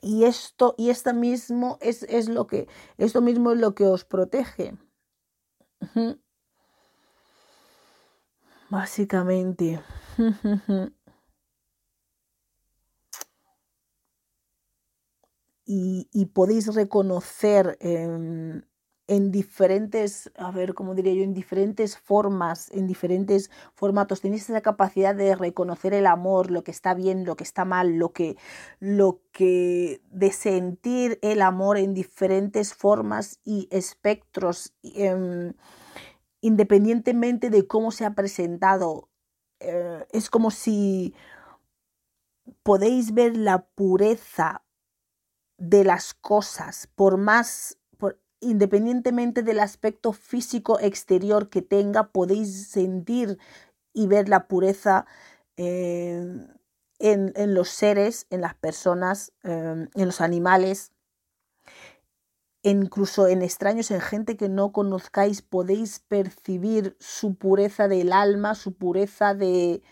y esto y esta mismo es, es, lo que esto mismo es lo que os protege. Básicamente. Y, podéis reconocer en, en diferentes, a ver, cómo diría yo, en diferentes formas, en diferentes formatos. Tenéis esa capacidad de reconocer el amor, lo que está bien, lo que está mal, lo que, lo que, de sentir el amor en diferentes formas y espectros, eh, independientemente de cómo se ha presentado. Eh, es como si podéis ver la pureza de las cosas, por más independientemente del aspecto físico exterior que tenga, podéis sentir y ver la pureza eh, en, los seres, en las personas, eh, en los animales, incluso en extraños, en gente que no conozcáis, podéis percibir su pureza del alma, su pureza de...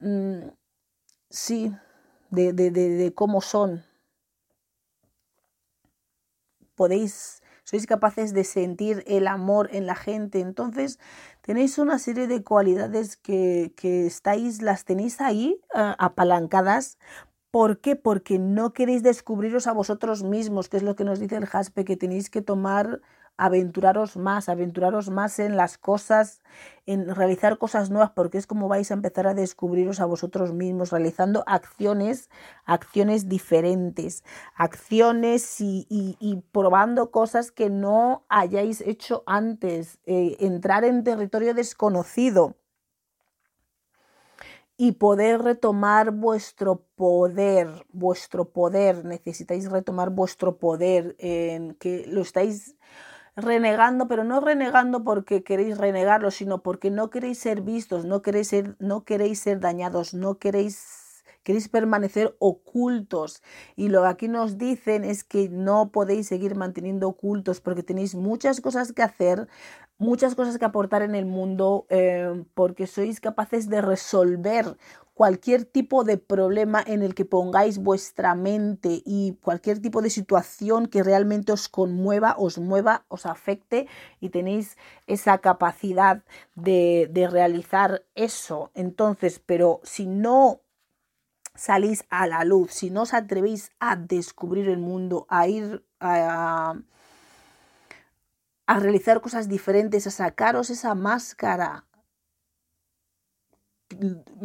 Mm, sí, de, de cómo son. Podéis sois capaces de sentir el amor en la gente. Entonces tenéis una serie de cualidades que, que estáis, las tenéis ahí uh, apalancadas ¿Por qué? Porque no queréis descubriros a vosotros mismos, que es lo que nos dice el Jaspe, que tenéis que tomar aventuraros más, aventuraros más en las cosas, en realizar cosas nuevas, porque es como vais a empezar a descubriros a vosotros mismos, realizando acciones, acciones diferentes, acciones y, y, probando cosas que no hayáis hecho antes, eh, entrar en territorio desconocido y poder retomar vuestro poder, vuestro poder, necesitáis retomar vuestro poder, en que lo estáis renegando, pero no renegando porque queréis renegarlo, sino porque no queréis ser vistos, no queréis ser, no queréis ser dañados, no queréis queréis permanecer ocultos. Y lo que aquí nos dicen es que no podéis seguir manteniendo ocultos porque tenéis muchas cosas que hacer, muchas cosas que aportar en el mundo, eh, porque sois capaces de resolver cualquier tipo de problema en el que pongáis vuestra mente y cualquier tipo de situación que realmente os conmueva, os mueva, os afecte y tenéis esa capacidad de, de realizar eso. Entonces, pero si no salís a la luz, si no os atrevéis a descubrir el mundo, a ir a, a realizar cosas diferentes, a sacaros esa máscara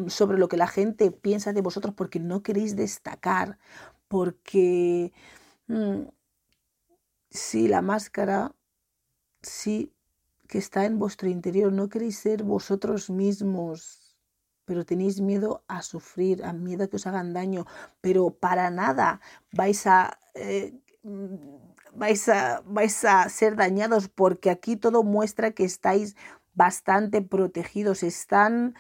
sobre lo que la gente piensa de vosotros porque no queréis destacar, porque mm, sí, la máscara, sí, que está en vuestro interior, no queréis ser vosotros mismos, pero tenéis miedo a sufrir, a miedo a que os hagan daño, pero para nada vais a... Eh, vais a, vais a ser dañados porque aquí todo muestra que estáis bastante protegidos, están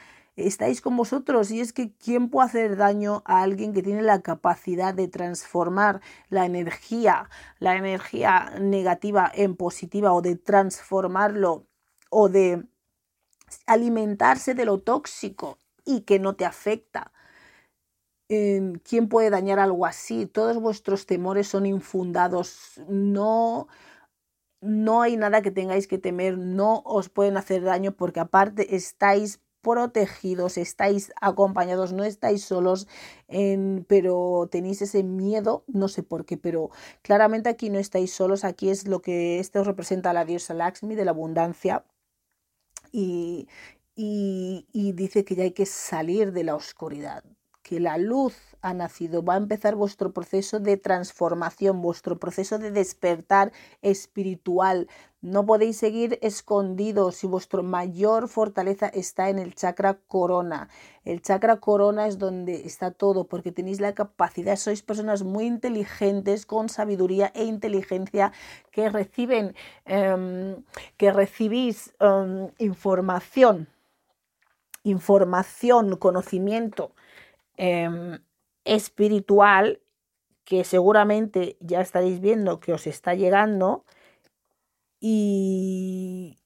estáis con vosotros y es que ¿quién puede hacer daño a alguien que tiene la capacidad de transformar la energía, la energía negativa en positiva o de transformarlo o de alimentarse de lo tóxico y que no te afecta? Em, ¿Quién puede dañar algo así? Todos vuestros temores son infundados. No, no hay nada que tengáis que temer. No os pueden hacer daño porque aparte estáis protegidos, estáis acompañados, no estáis solos, en, pero tenéis ese miedo, no sé por qué, pero claramente aquí no estáis solos, aquí es lo que esto representa a la diosa Lakshmi de la abundancia. Y, y, y dice que ya hay que salir de la oscuridad, que la luz ha nacido, va a empezar vuestro proceso de transformación, vuestro proceso de despertar espiritual. No podéis seguir escondidos y vuestra mayor fortaleza está en el chakra corona. El chakra corona es donde está todo porque tenéis la capacidad, sois personas muy inteligentes con sabiduría e inteligencia que reciben, um, que recibís um, información información, conocimiento em, espiritual que seguramente ya estaréis viendo que os está llegando y,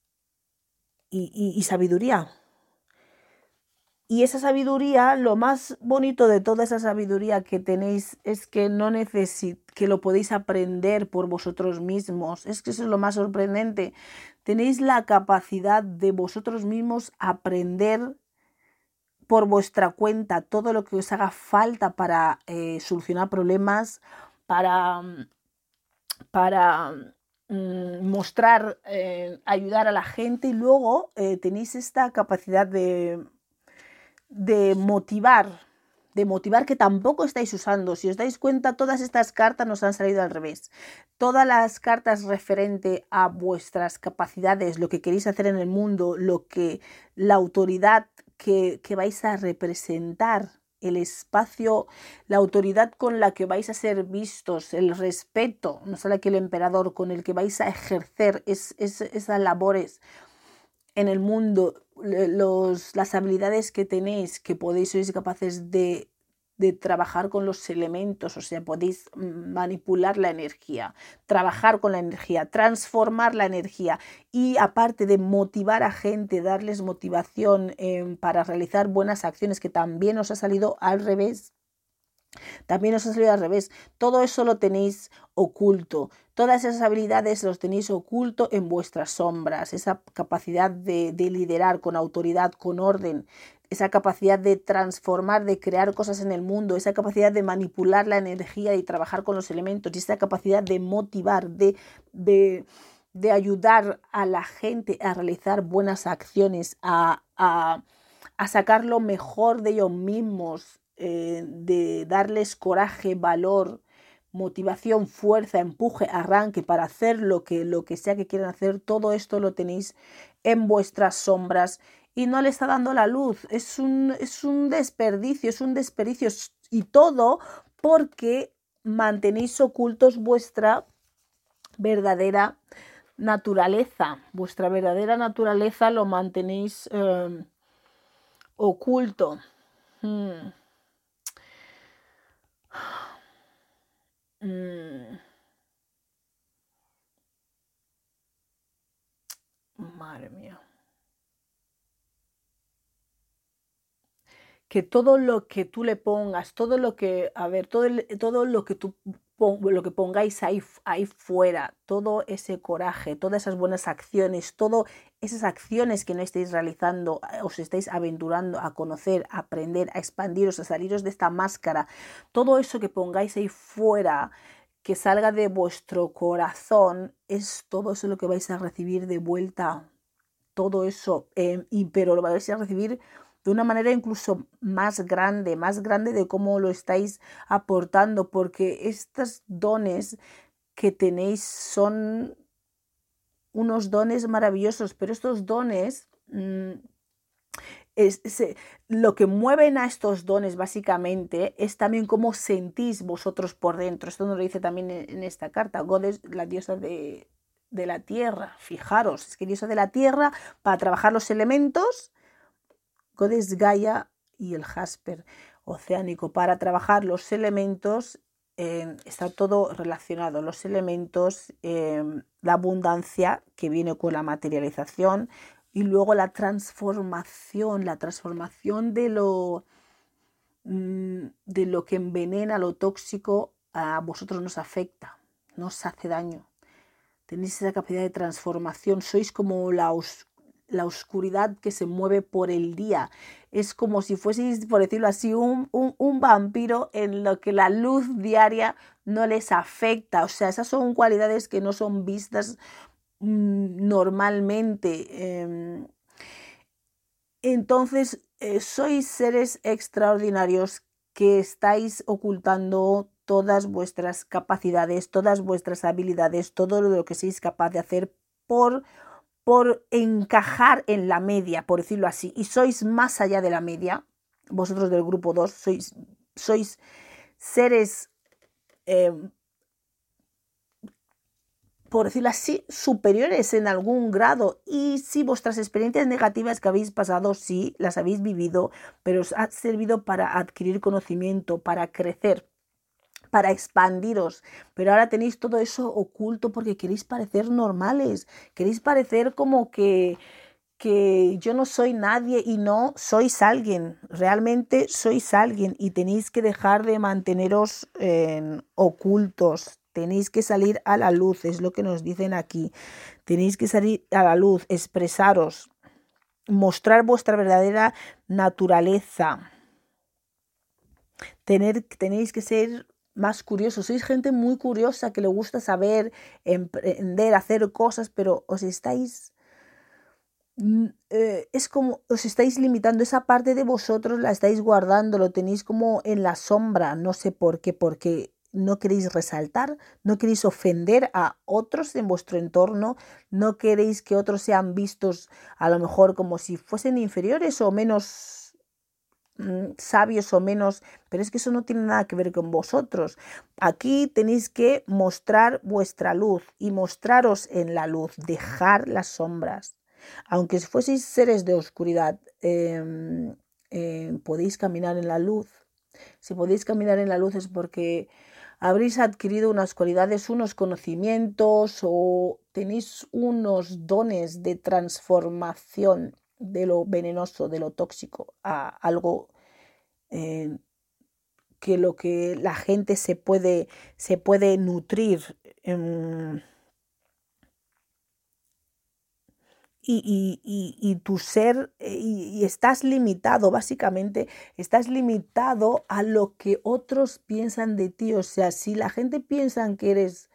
y, y sabiduría. Y esa sabiduría, lo más bonito de toda esa sabiduría que tenéis es que no necesit que lo podéis aprender por vosotros mismos. Es que eso es lo más sorprendente. Tenéis la capacidad de vosotros mismos aprender por vuestra cuenta todo lo que os haga falta para eh, solucionar problemas, para, para mm, mostrar, eh, ayudar a la gente y luego eh, tenéis esta capacidad de de motivar, de motivar que tampoco estáis usando. Si os dais cuenta, todas estas cartas nos han salido al revés. Todas las cartas referente a vuestras capacidades, lo que queréis hacer en el mundo, lo que la autoridad que, que vais a representar, el espacio, la autoridad con la que vais a ser vistos, el respeto, no sale aquí el emperador, con el que vais a ejercer es, esas labores en el mundo, los, las habilidades que tenéis, que podéis, sois capaces de, de trabajar con los elementos, o sea, podéis manipular la energía, trabajar con la energía, transformar la energía y aparte de motivar a gente, darles motivación eh, para realizar buenas acciones, que también os ha salido al revés, también os ha salido al revés. Todo eso lo tenéis oculto. Todas esas habilidades los tenéis oculto en vuestras sombras. Esa capacidad de, de, liderar con autoridad, con orden. Esa capacidad de transformar, de crear cosas en el mundo. Esa capacidad de manipular la energía y trabajar con los elementos. Y esa capacidad de motivar, de, de, ayudar a la gente a realizar buenas acciones, a, a sacar lo mejor de ellos mismos eh, de darles coraje, valor, motivación, fuerza, empuje, arranque para hacer lo que, lo que sea que quieran hacer, todo esto lo tenéis en vuestras sombras y no le está dando la luz. Es un, es un desperdicio, es un desperdicio y todo porque mantenéis ocultos vuestra verdadera naturaleza. Vuestra verdadera naturaleza lo mantenéis eh, oculto. Hmm. Mm. Madre mía. Que todo lo que tú le pongas, todo lo que, a ver, todo, todo lo que tú lo que pongáis ahí, ahí fuera, todo ese coraje, todas esas buenas acciones, todas esas acciones que no estáis realizando, eh, os estáis aventurando a conocer, a aprender, a expandiros, a saliros de esta máscara, todo eso que pongáis ahí fuera, que salga de vuestro corazón, es todo eso lo que vais a recibir de vuelta, todo eso, eh, y, pero lo vais a recibir de una manera incluso más grande, más grande de cómo lo estáis aportando, porque estos dones que tenéis son unos dones maravillosos, pero estos dones... Mm, es, lo que mueven a estos dones básicamente es también cómo sentís vosotros por dentro. Esto nos lo dice también en, esta carta. God es la diosa de, de la tierra. Fijaros, es que diosa de la tierra para trabajar los elementos Godes Gaia y el Jasper oceánico. Para trabajar los elementos eh, está todo relacionado. Los elementos, eh, la abundancia que viene con la materialización y luego la transformación, la transformación de lo, mm, de lo que envenena, lo tóxico, a vosotros nos afecta, nos hace daño. Tenéis esa capacidad de transformación, sois como la la oscuridad que se mueve por el día. Es como si fueseis, por decirlo así, un, vampiro en lo que la luz diaria no les afecta. O sea, esas son cualidades que no son vistas mm, normalmente. Em. entonces, eh, sois seres extraordinarios que estáis ocultando todas vuestras capacidades, todas vuestras habilidades, todo lo que seis capaz de hacer por por encajar en la media, por decirlo así, y sois más allá de la media, vosotros del grupo 2, sois, sois seres eh, por decirlo así, superiores en algún grado. Y si vuestras experiencias negativas que habéis pasado, sí, las habéis vivido, pero os ha servido para adquirir conocimiento, para crecer para expandiros, pero ahora tenéis todo eso oculto porque queréis parecer normales, queréis parecer como que que yo no soy nadie y no sois alguien, realmente sois alguien y tenéis que dejar de manteneros ocultos, tenéis que salir a la luz, es lo que nos dicen aquí, tenéis que salir a la luz, expresaros, mostrar vuestra verdadera naturaleza. Tener, tenéis que ser más curiosos, sois gente muy curiosa que le gusta saber, emprender, hacer cosas, pero os estáis Mm, eh, es como os estáis limitando. Esa parte de vosotros, la estáis guardando, lo tenéis como en la sombra, no sé por qué, porque no queréis resaltar, no queréis ofender a otros en vuestro entorno, no queréis que otros sean vistos a lo mejor como si fuesen inferiores o menos sabios o menos, pero es que eso no tiene nada que ver con vosotros. Aquí tenéis que mostrar vuestra luz y mostraros en la luz, dejar las sombras. Aunque fueseis seres de oscuridad, em, em, podéis caminar en la luz. Si podéis caminar en la luz es porque habréis adquirido unas cualidades, unos conocimientos o tenéis unos dones de transformación de lo venenoso, de lo tóxico, a algo em, que lo que la gente se puede, se puede nutrir y, y, y, tu ser eh, y, estás limitado, básicamente, estás limitado a lo que otros piensan de ti. O sea, si la gente piensa que eres,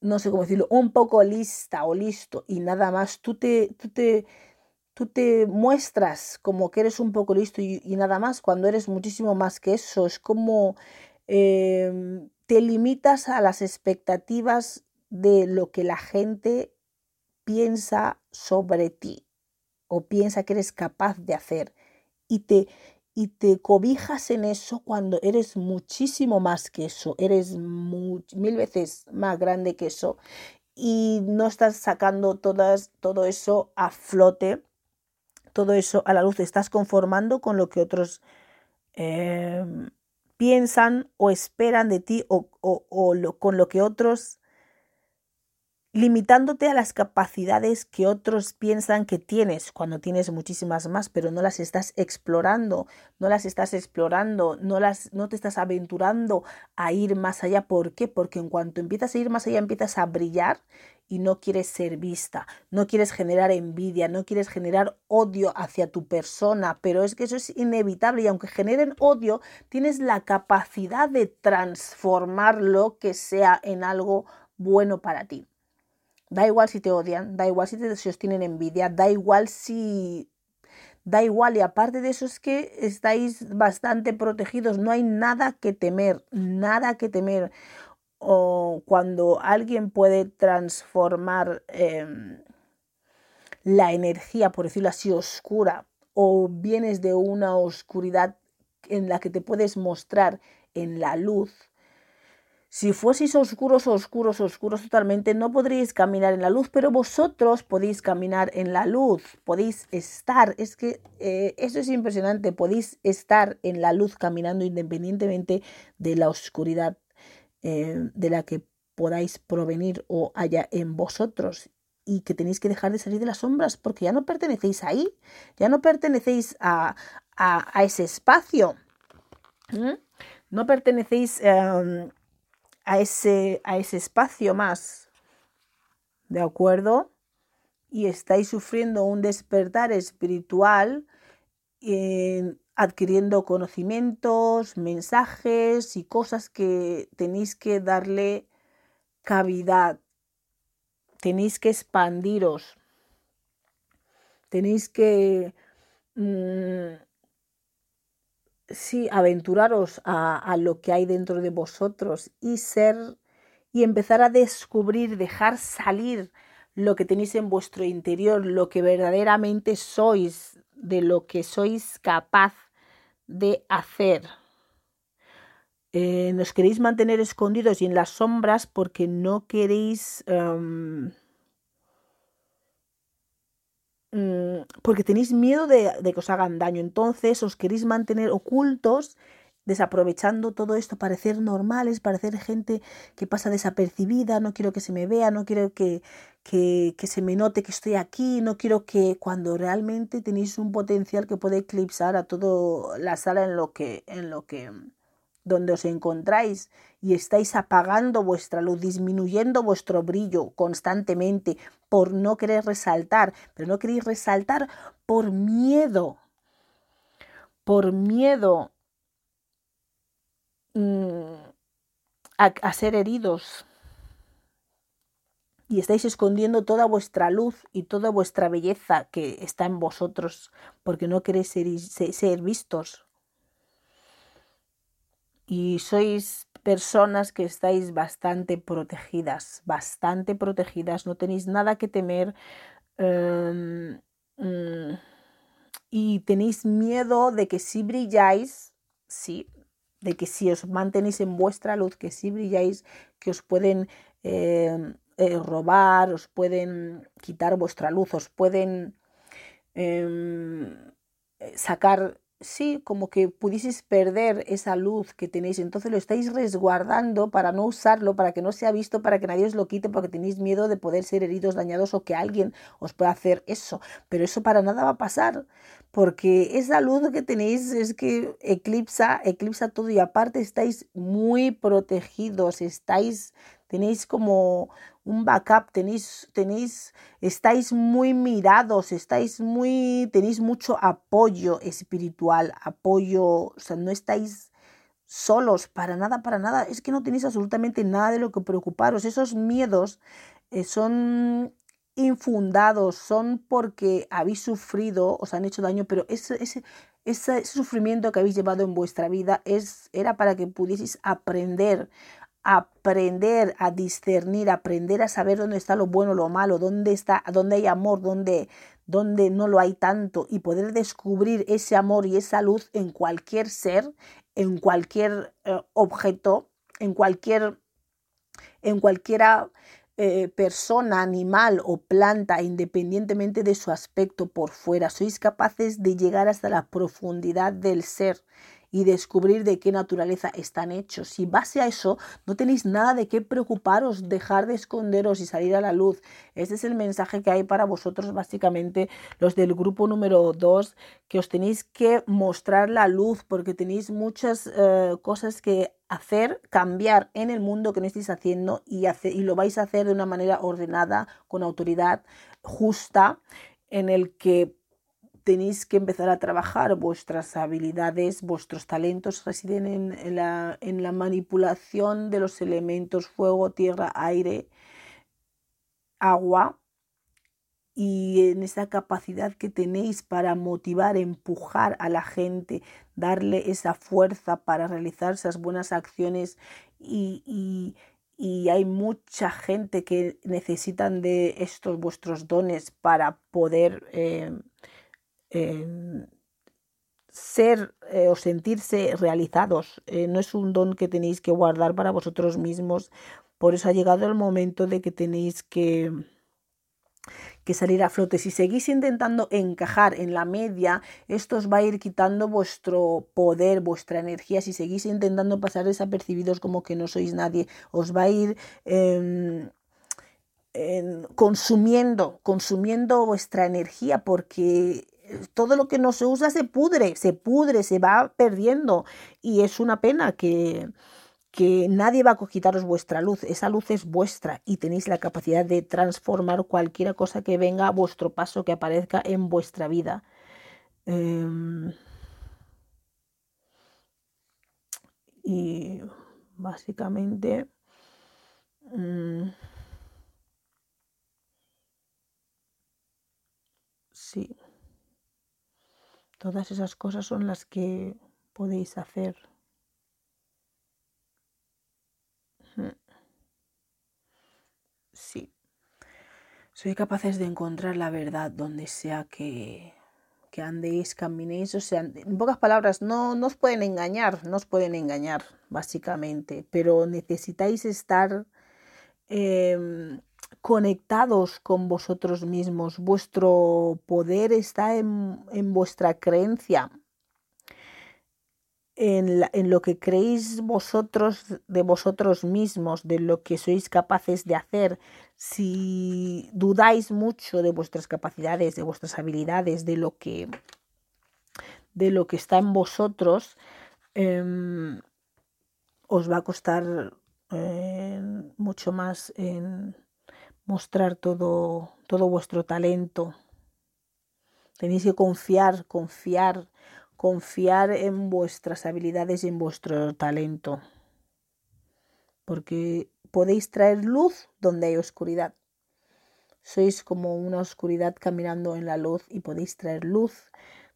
no sé cómo decirlo, un poco lista o listo y nada más, tú te, tú te, tú te muestras como que eres un poco listo y, nada más cuando eres muchísimo más que eso. Es como em, te limitas a las expectativas de lo que la gente piensa sobre ti o piensa que eres capaz de hacer y te, y te cobijas en eso cuando eres muchísimo más que eso, eres mil veces más grande que eso y no estás sacando todas, todo eso a flote, todo eso a la luz, te estás conformando con lo que otros em, piensan o esperan de ti o, o con lo que otros limitándote a las capacidades que otros piensan que tienes cuando tienes muchísimas más, pero no las estás explorando, no las estás explorando, no las no te estás aventurando a ir más allá, ¿por qué? Porque en cuanto empiezas a ir más allá empiezas a brillar y no quieres ser vista, no quieres generar envidia, no quieres generar odio hacia tu persona, pero es que eso es inevitable y aunque generen odio, tienes la capacidad de transformar lo que sea en algo bueno para ti. Da igual si te odian, da igual si, te, os tienen envidia, da igual si... Da igual y aparte de eso es que estáis bastante protegidos, no hay nada que temer, nada que temer. O cuando alguien puede transformar em, la energía, por decirlo así, oscura, o vienes de una oscuridad en la que te puedes mostrar en la luz, si fueseis oscuros, oscuros, oscuros totalmente, no podríais caminar en la luz, pero vosotros podéis caminar en la luz, podéis estar, es que eh, eso es impresionante, podéis estar en la luz caminando independientemente de la oscuridad eh, de la que podáis provenir o haya en vosotros y que tenéis que dejar de salir de las sombras porque ya no pertenecéis ahí, ya no pertenecéis a, a, ese espacio, no pertenecéis... Em, a ese, a ese espacio más. ¿De acuerdo? Y estáis sufriendo un despertar espiritual, eh, adquiriendo conocimientos, mensajes y cosas que tenéis que darle cavidad. Tenéis que expandiros. Tenéis que mm, sí, aventuraros a, lo que hay dentro de vosotros y ser y empezar a descubrir, dejar salir lo que tenéis en vuestro interior, lo que verdaderamente sois, de lo que sois capaz de hacer. eh, nos queréis mantener escondidos y en las sombras porque no queréis... Em, mm, porque tenéis miedo de, que os hagan daño. Entonces os queréis mantener ocultos desaprovechando todo esto, parecer normales, parecer gente que pasa desapercibida, no quiero que se me vea, no quiero que, que, que, se me note que estoy aquí, no quiero que cuando realmente tenéis un potencial que puede eclipsar a toda la sala en lo que, en lo que, donde os encontráis y estáis apagando vuestra luz, disminuyendo vuestro brillo constantemente por no querer resaltar, pero no queréis resaltar por miedo, por miedo Mm, a, ser heridos y estáis escondiendo toda vuestra luz y toda vuestra belleza que está en vosotros porque no queréis ser, ser, vistos. Y sois personas que estáis bastante protegidas, bastante protegidas, no tenéis nada que temer em, mm, y tenéis miedo de que si brilláis, sí, de que si os mantenéis en vuestra luz, que si brilláis, que os pueden eh, eh, robar, os pueden quitar vuestra luz, os pueden em, sacar sí, como que pudieseis perder esa luz que tenéis, entonces lo estáis resguardando para no usarlo, para que no sea visto, para que nadie os lo quite, porque tenéis miedo de poder ser heridos, dañados o que alguien os pueda hacer eso. Pero eso para nada va a pasar, porque esa luz que tenéis es que eclipsa, eclipsa todo y aparte estáis muy protegidos, estáis tenéis como un backup, tenéis, tenéis, estáis muy mirados, estáis muy, tenéis mucho apoyo espiritual, apoyo, o sea, no estáis solos, para nada, para nada, es que no tenéis absolutamente nada de lo que preocuparos, esos miedos eh, son infundados, son porque habéis sufrido, os han hecho daño, pero ese, ese, ese, sufrimiento que habéis llevado en vuestra vida es, era para que pudieseis aprender aprender a discernir, aprender a saber dónde está lo bueno, lo malo, dónde está, dónde hay amor, dónde, dónde no lo hay tanto y poder descubrir ese amor y esa luz en cualquier ser, en cualquier eh, objeto, en cualquier en cualquiera eh, persona, animal o planta, independientemente de su aspecto por fuera. Sois capaces de llegar hasta la profundidad del ser y descubrir de qué naturaleza están hechos. Si base a eso, no tenéis nada de qué preocuparos, dejar de esconderos y salir a la luz. Este es el mensaje que hay para vosotros, básicamente, los del grupo número 2, que os tenéis que mostrar la luz porque tenéis muchas eh, cosas que hacer, cambiar en el mundo que no estáis haciendo y, y lo vais a hacer de una manera ordenada, con autoridad, justa, en el que tenéis que empezar a trabajar vuestras habilidades, vuestros talentos residen en, la, en la manipulación de los elementos fuego, tierra, aire, agua y en esa capacidad que tenéis para motivar, empujar a la gente, darle esa fuerza para realizar esas buenas acciones y, y, hay mucha gente que necesitan de estos vuestros dones para poder eh, ser eh, o sentirse realizados. Eh, no es un don que tenéis que guardar para vosotros mismos. Por eso ha llegado el momento de que tenéis que, que salir a flote. Si seguís intentando encajar en la media, esto os va a ir quitando vuestro poder, vuestra energía. Si seguís intentando pasar desapercibidos como que no sois nadie, os va a ir em, consumiendo, consumiendo vuestra energía porque todo lo que no se usa se pudre, se pudre, se va perdiendo. Y es una pena que, que nadie va a quitaros vuestra luz. Esa luz es vuestra y tenéis la capacidad de transformar cualquier cosa que venga a vuestro paso, que aparezca en vuestra vida. Em, y básicamente... Mm, sí. Todas esas cosas son las que podéis hacer. Sí. Soy capaces de encontrar la verdad donde sea que, que andéis, caminéis, o sea, en pocas palabras, no, no os pueden engañar, no os pueden engañar, básicamente, pero necesitáis estar em, conectados con vosotros mismos. Vuestro poder está en, en vuestra creencia, en, en, lo que creéis vosotros de vosotros mismos, de lo que sois capaces de hacer. Si dudáis mucho de vuestras capacidades, de vuestras habilidades, de lo que, de lo que está en vosotros, eh, os va a costar eh, mucho más en mostrar todo, todo vuestro talento. Tenéis que confiar, confiar confiar en vuestras habilidades y en vuestro talento, porque podéis traer luz donde hay oscuridad. Sois como una oscuridad caminando en la luz y podéis traer luz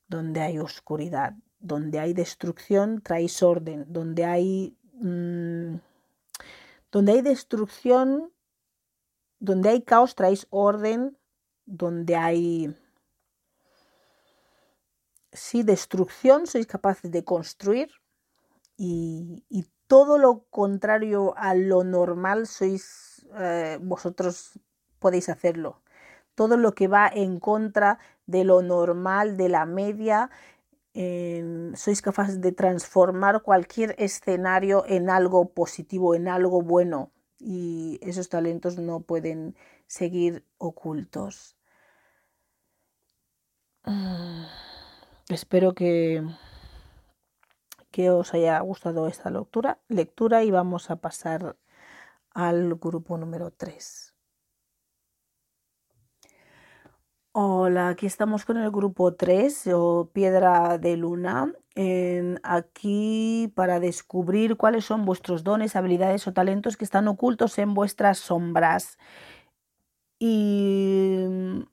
donde hay oscuridad. Donde hay destrucción, traéis orden. Donde hay, mmm, donde hay destrucción, donde hay caos, traéis orden. Donde hay si destrucción sois capaces de construir y, todo lo contrario a lo normal sois eh, vosotros podéis hacerlo. Todo lo que va en contra de lo normal, de la media, eh, sois capaces de transformar cualquier escenario en algo positivo, en algo bueno. Y esos talentos no pueden seguir ocultos. Espero que, que os haya gustado esta lectura, lectura y vamos a pasar al grupo número 3. Hola, aquí estamos con el grupo 3 o Piedra de Luna. Aquí para descubrir cuáles son vuestros dones, habilidades o talentos que están ocultos en vuestras sombras. Y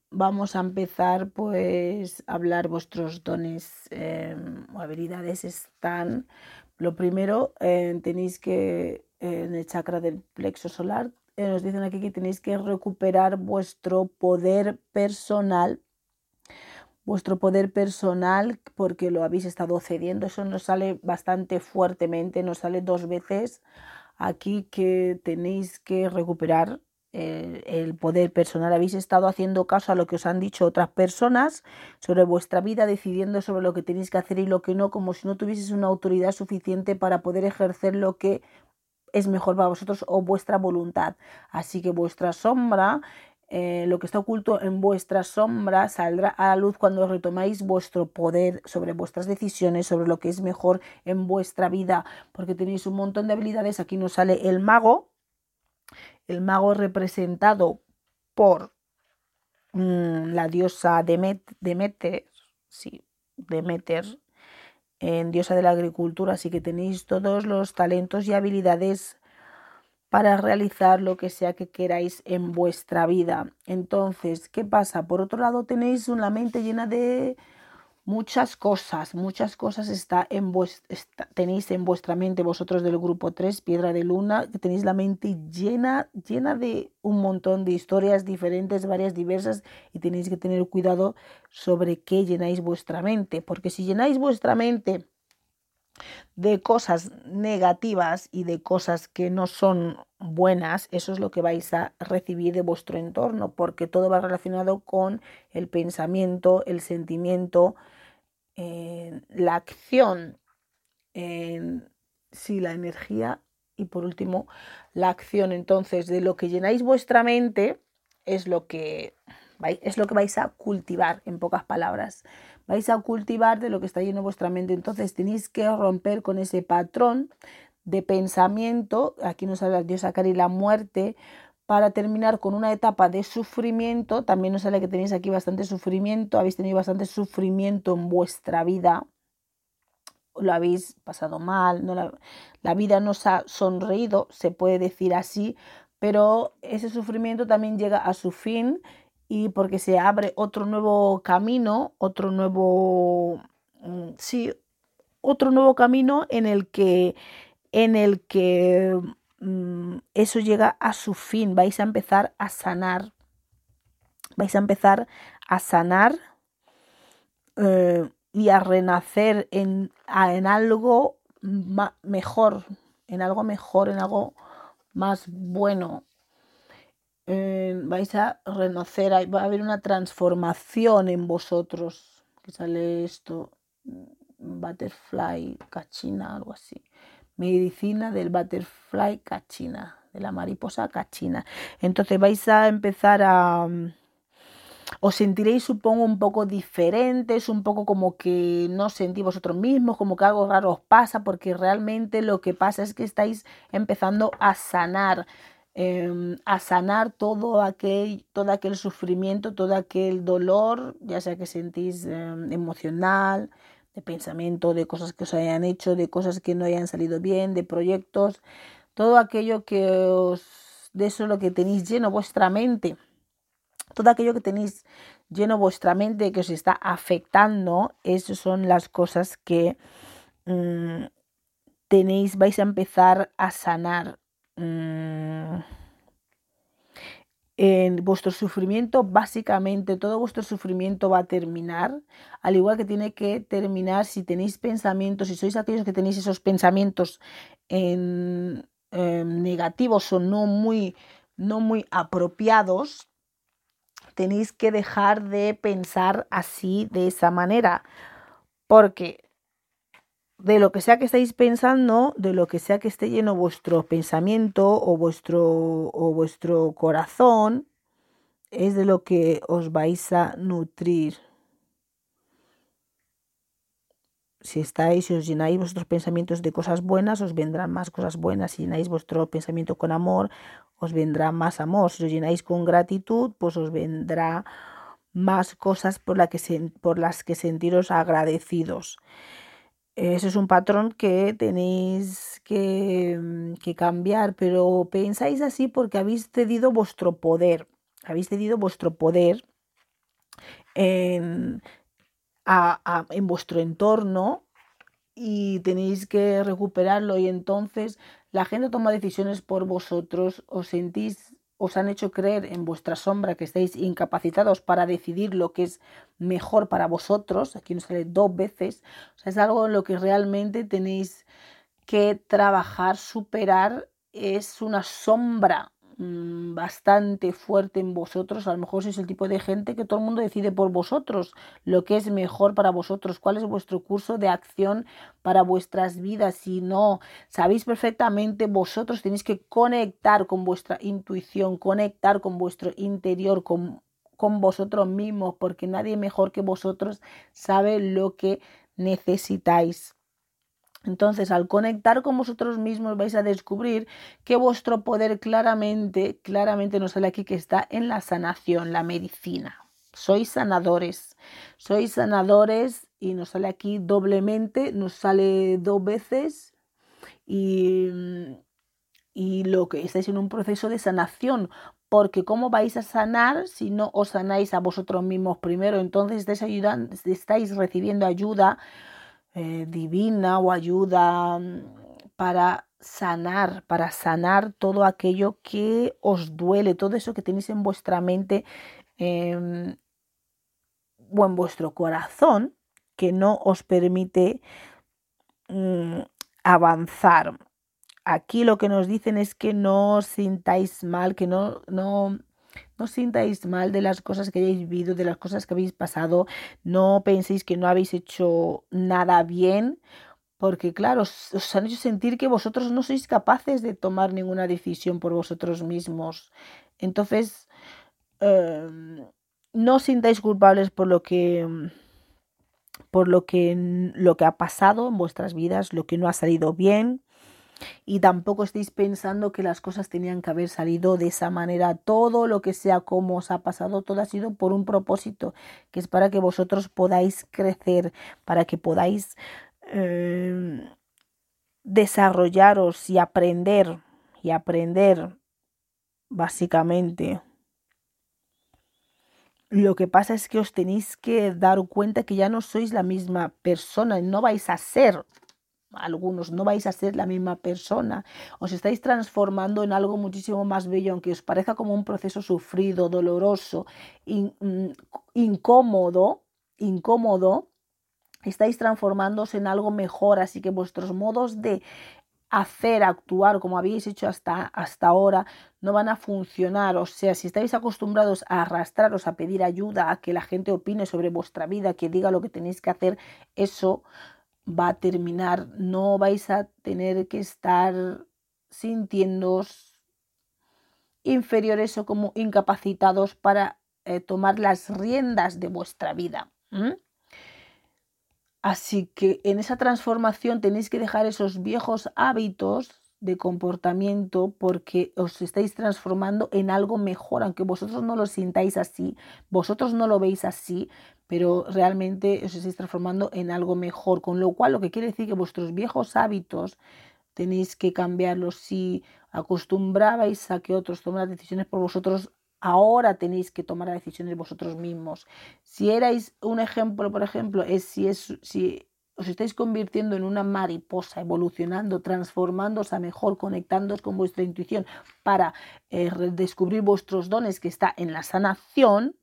vamos a empezar pues a hablar vuestros dones eh, o habilidades están lo primero eh, tenéis que en el chakra del plexo solar eh, nos dicen aquí que tenéis que recuperar vuestro poder personal vuestro poder personal porque lo habéis estado cediendo eso nos sale bastante fuertemente nos sale dos veces aquí que tenéis que recuperar eh, el poder personal. Habéis estado haciendo caso a lo que os han dicho otras personas sobre vuestra vida, decidiendo sobre lo que tenéis que hacer y lo que no, como si no tuvieseis una autoridad suficiente para poder ejercer lo que es mejor para vosotros o vuestra voluntad. Así que vuestra sombra, eh, lo que está oculto en vuestra sombra, saldrá a la luz cuando retomáis vuestro poder sobre vuestras decisiones, sobre lo que es mejor en vuestra vida, porque tenéis un montón de habilidades. Aquí nos sale el mago, el mago representado por mmm, la diosa Demet, Demeter, sí, Demeter, en diosa de la agricultura, así que tenéis todos los talentos y habilidades para realizar lo que sea que queráis en vuestra vida. Entonces, ¿qué pasa? Por otro lado, tenéis una mente llena de muchas cosas, muchas cosas está en está, tenéis en vuestra mente vosotros del grupo 3, Piedra de Luna, que tenéis la mente llena, llena de un montón de historias diferentes, varias, diversas, y tenéis que tener cuidado sobre qué llenáis vuestra mente, porque si llenáis vuestra mente de cosas negativas y de cosas que no son buenas, eso es lo que vais a recibir de vuestro entorno, porque todo va relacionado con el pensamiento, el sentimiento, en la acción, en sí, la energía y por último la acción. Entonces, de lo que llenáis vuestra mente es lo que es lo que vais a cultivar, en pocas palabras. Vais a cultivar de lo que está lleno vuestra mente. Entonces, tenéis que romper con ese patrón de pensamiento. Aquí nos habla Dios sacar y la muerte para terminar con una etapa de sufrimiento. También nos sale que tenéis aquí bastante sufrimiento, habéis tenido bastante sufrimiento en vuestra vida, lo habéis pasado mal, no la, la vida nos ha sonreído, se puede decir así, pero ese sufrimiento también llega a su fin y porque se abre otro nuevo camino, otro nuevo, mm, sí, otro nuevo camino en el que, en el que Mm, eso llega a su fin, vais a empezar a sanar, vais a empezar a sanar eh, y a renacer en, en algo mejor, en algo mejor, en algo más bueno. Eh, vais a renacer, va a haber una transformación en vosotros. Que sale esto, butterfly cachina, algo así. Medicina del butterfly cachina, de la mariposa cachina. Entonces vais a empezar a os sentiréis, supongo, un poco diferentes, un poco como que no sentís vosotros mismos, como que algo raro os pasa, porque realmente lo que pasa es que estáis empezando a sanar, em, a sanar todo aquel, todo aquel sufrimiento, todo aquel dolor, ya sea que sentís em, emocional, de pensamiento, de cosas que os hayan hecho, de cosas que no hayan salido bien, de proyectos, todo aquello que os, de eso lo que tenéis lleno vuestra mente todo aquello que tenéis lleno vuestra mente que os está afectando, esas son las cosas que mm, tenéis, vais a empezar a sanar. Mm, en vuestro sufrimiento, básicamente todo vuestro sufrimiento va a terminar, al igual que tiene que terminar si tenéis pensamientos, si sois aquellos que tenéis esos pensamientos en, negativos o no muy, no muy apropiados, tenéis que dejar de pensar así, de esa manera, porque de lo que sea que estáis pensando, de lo que sea que esté lleno vuestro pensamiento o vuestro, o vuestro corazón, es de lo que os vais a nutrir. Si estáis, si os llenáis vuestros pensamientos de cosas buenas, os vendrán más cosas buenas. Si llenáis vuestro pensamiento con amor, os vendrá más amor. Si os llenáis con gratitud, pues os vendrá más cosas por, que por las que sentiros agradecidos. Ese es un patrón que tenéis que, mm, que, cambiar, pero pensáis así porque habéis cedido vuestro poder, habéis cedido vuestro poder en, en vuestro entorno y tenéis que recuperarlo. Y entonces la gente toma decisiones por vosotros, os sentís, os han hecho creer en vuestra sombra que estáis incapacitados para decidir lo que es mejor para vosotros, aquí nos sale dos veces, o sea, es algo en lo que realmente tenéis que trabajar, superar, es una sombra Mm, bastante fuerte en vosotros. A lo mejor sois el tipo de gente que todo el mundo decide por vosotros lo que es mejor para vosotros, cuál es vuestro curso de acción para vuestras vidas. Si no sabéis perfectamente, vosotros tenéis que conectar con vuestra intuición, conectar con vuestro interior, con, con vosotros mismos, porque nadie mejor que vosotros sabe lo que necesitáis. Entonces, al conectar con vosotros mismos vais a descubrir que vuestro poder claramente, claramente nos sale aquí que está en la sanación, la medicina. Sois sanadores, sois sanadores y nos sale aquí doblemente, nos sale dos veces y, lo que estáis en un proceso de sanación, porque ¿cómo vais a sanar si no os sanáis a vosotros mismos primero? Entonces estáis recibiendo ayuda eh, divina o ayuda mm, para sanar, para sanar todo aquello que os duele, todo eso que tenéis en vuestra mente em, o en vuestro corazón que no os permite mm, avanzar. Aquí lo que nos dicen es que no os sintáis mal, que no, no, no sintáis mal de las cosas que hayáis vivido, de las cosas que habéis pasado. No penséis que no habéis hecho nada bien, porque claro, os, han hecho sentir que vosotros no sois capaces de tomar ninguna decisión por vosotros mismos. Entonces, em, no os sintáis culpables por lo que por lo que, lo que ha pasado en vuestras vidas, lo que no ha salido bien, y tampoco estéis pensando que las cosas tenían que haber salido de esa manera. Todo lo que sea como os ha pasado, todo ha sido por un propósito, que es para que vosotros podáis crecer, para que podáis em, desarrollaros y aprender, y aprender básicamente. Lo que pasa es que os tenéis que dar cuenta que ya no sois la misma persona, no vais a ser algunos no vais a ser la misma persona, os estáis transformando en algo muchísimo más bello, aunque os parezca como un proceso sufrido, doloroso, mm, incómodo, incómodo, estáis transformándose en algo mejor, así que vuestros modos de hacer, actuar como habéis hecho hasta, hasta ahora, no van a funcionar. O sea, si estáis acostumbrados a arrastraros, a pedir ayuda, a que la gente opine sobre vuestra vida, que diga lo que tenéis que hacer, eso va a terminar. No vais a tener que estar sintiéndoos inferiores o como incapacitados para eh, tomar las riendas de vuestra vida. Así que en esa transformación tenéis que dejar esos viejos hábitos de comportamiento porque os estáis transformando en algo mejor, aunque vosotros no lo sintáis así, vosotros no lo veis así, pero realmente os estáis transformando en algo mejor, con lo cual lo que quiere decir que vuestros viejos hábitos tenéis que cambiarlos. Si acostumbrabais a que otros tomaran decisiones por vosotros, ahora tenéis que tomar decisiones vosotros mismos. Si erais un ejemplo, por ejemplo, es si, es, si os estáis convirtiendo en una mariposa, evolucionando, transformándose a mejor, conectándoos con vuestra intuición para eh, descubrir vuestros dones que está en la sanación,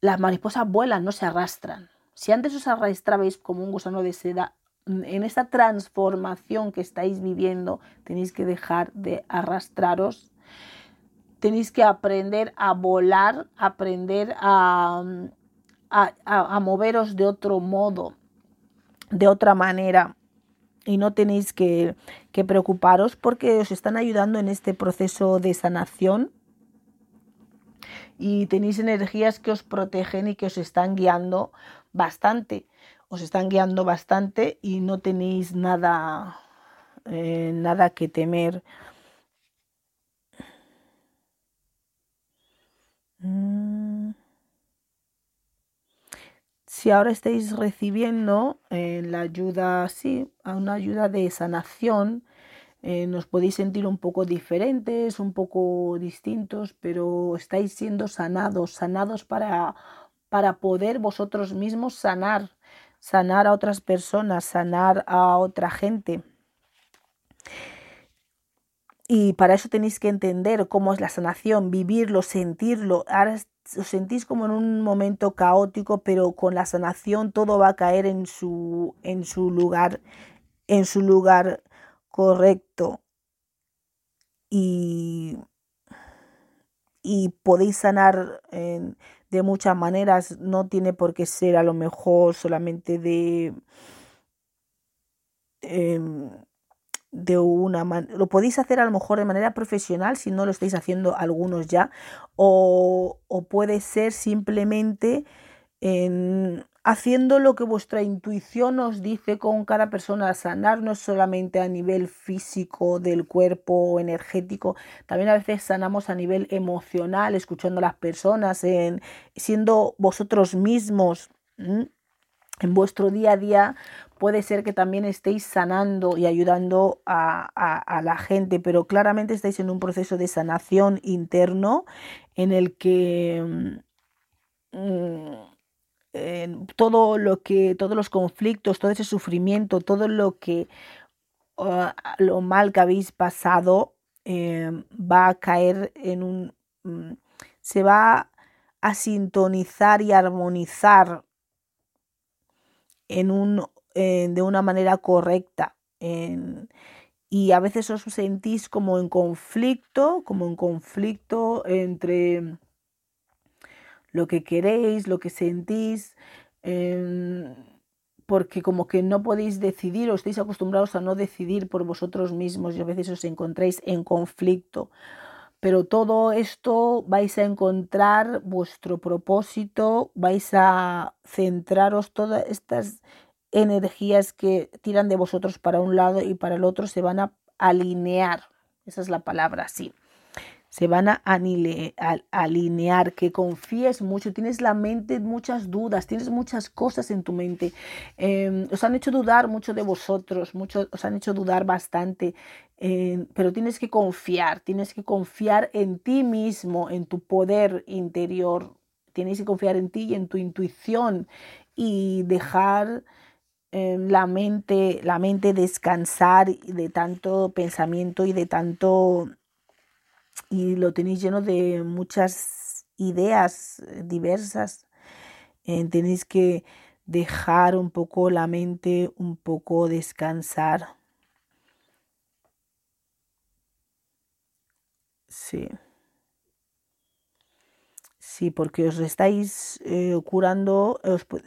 las mariposas vuelan, no se arrastran. Si antes os arrastrabais como un gusano de seda, en esta transformación que estáis viviendo tenéis que dejar de arrastraros tenéis que aprender a volar, aprender a, a, moveros de otro modo, de otra manera. Y no tenéis que, preocuparos porque os están ayudando en este proceso de sanación y tenéis energías que os protegen y que os están guiando bastante. Os están guiando bastante y no tenéis nada, eh, nada que temer. Mm. Si ahora estáis recibiendo eh, la ayuda, sí, una ayuda de sanación, eh, nos podéis sentir un poco diferentes, un poco distintos, pero estáis siendo sanados, sanados para, para poder vosotros mismos sanar, sanar a otras personas, sanar a otra gente. Y para eso tenéis que entender cómo es la sanación, vivirlo, sentirlo. Os sentís como en un momento caótico, pero con la sanación todo va a caer en su, en su lugar, en su lugar correcto. Y, y podéis sanar de muchas maneras. No tiene por qué ser a lo mejor solamente de... Em, de una manera, lo podéis hacer a lo mejor de manera profesional si no lo estáis haciendo algunos ya, o, puede ser simplemente haciendo lo que vuestra intuición os dice con cada persona, sanar no solamente a nivel físico del cuerpo o energético, también a veces sanamos a nivel emocional, escuchando a las personas, en, siendo vosotros mismos. En vuestro día a día puede ser que también estéis sanando y ayudando a, la gente, pero claramente estáis en un proceso de sanación interno en el que mm, todo lo que, todos los conflictos, todo ese sufrimiento, todo lo que ah, lo mal que habéis pasado eh, va a caer en un mm, se va a sintonizar y armonizar en un de una manera correcta. y a veces os sentís como en conflicto, como en conflicto entre lo que queréis, lo que sentís, em, porque como que no podéis decidir o estáis acostumbrados a no decidir por vosotros mismos y a veces os encontráis en conflicto. Pero todo esto vais a encontrar vuestro propósito, vais a centraros todas estas energías que tiran de vosotros para un lado y para el otro se van a alinear. Esa es la palabra, sí. Se van a alinear, que confíes mucho, tienes la mente muchas dudas, tienes muchas cosas en tu mente. Em, os han hecho dudar mucho de vosotros, mucho, os han hecho dudar bastante, em, pero tienes que confiar, tienes que confiar en ti mismo, en tu poder interior, tienes que confiar en ti y en tu intuición y dejar Em, la mente, la mente descansar de tanto pensamiento y de tanto y lo tenéis lleno de muchas ideas diversas. Eh, tenéis que dejar un poco la mente, un poco descansar. Sí. Sí, porque os estáis eh, curando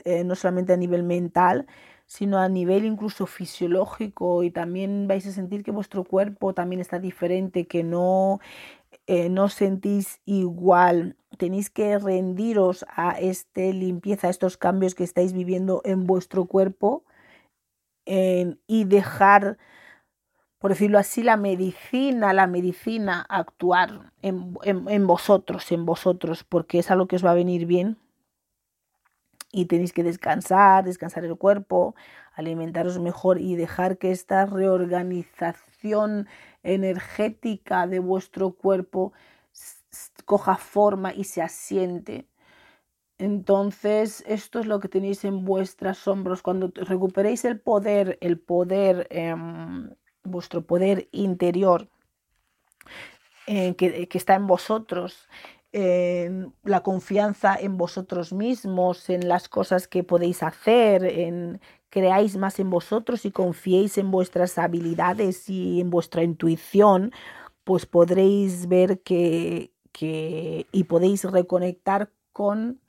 eh, no solamente a nivel mental, sino a nivel incluso fisiológico y también vais a sentir que vuestro cuerpo también está diferente, que no, eh, no sentís igual. Tenéis que rendiros a esta limpieza, a estos cambios que estáis viviendo en vuestro cuerpo y dejar, por decirlo así, la medicina, la medicina actuar en, en vosotros, en vosotros, porque es algo que os va a venir bien y tenéis que descansar, descansar el cuerpo, alimentaros mejor y dejar que esta reorganización energética de vuestro cuerpo coja forma y se asiente. Entonces, esto es lo que tenéis en vuestras hombros. Cuando recuperéis el poder, el poder, em, vuestro poder interior eh, que, que, está en vosotros, la confianza en vosotros mismos, en las cosas que podéis hacer, en creáis más en vosotros y confiéis en vuestras habilidades y en vuestra intuición, pues podréis ver que, que y podéis reconectar con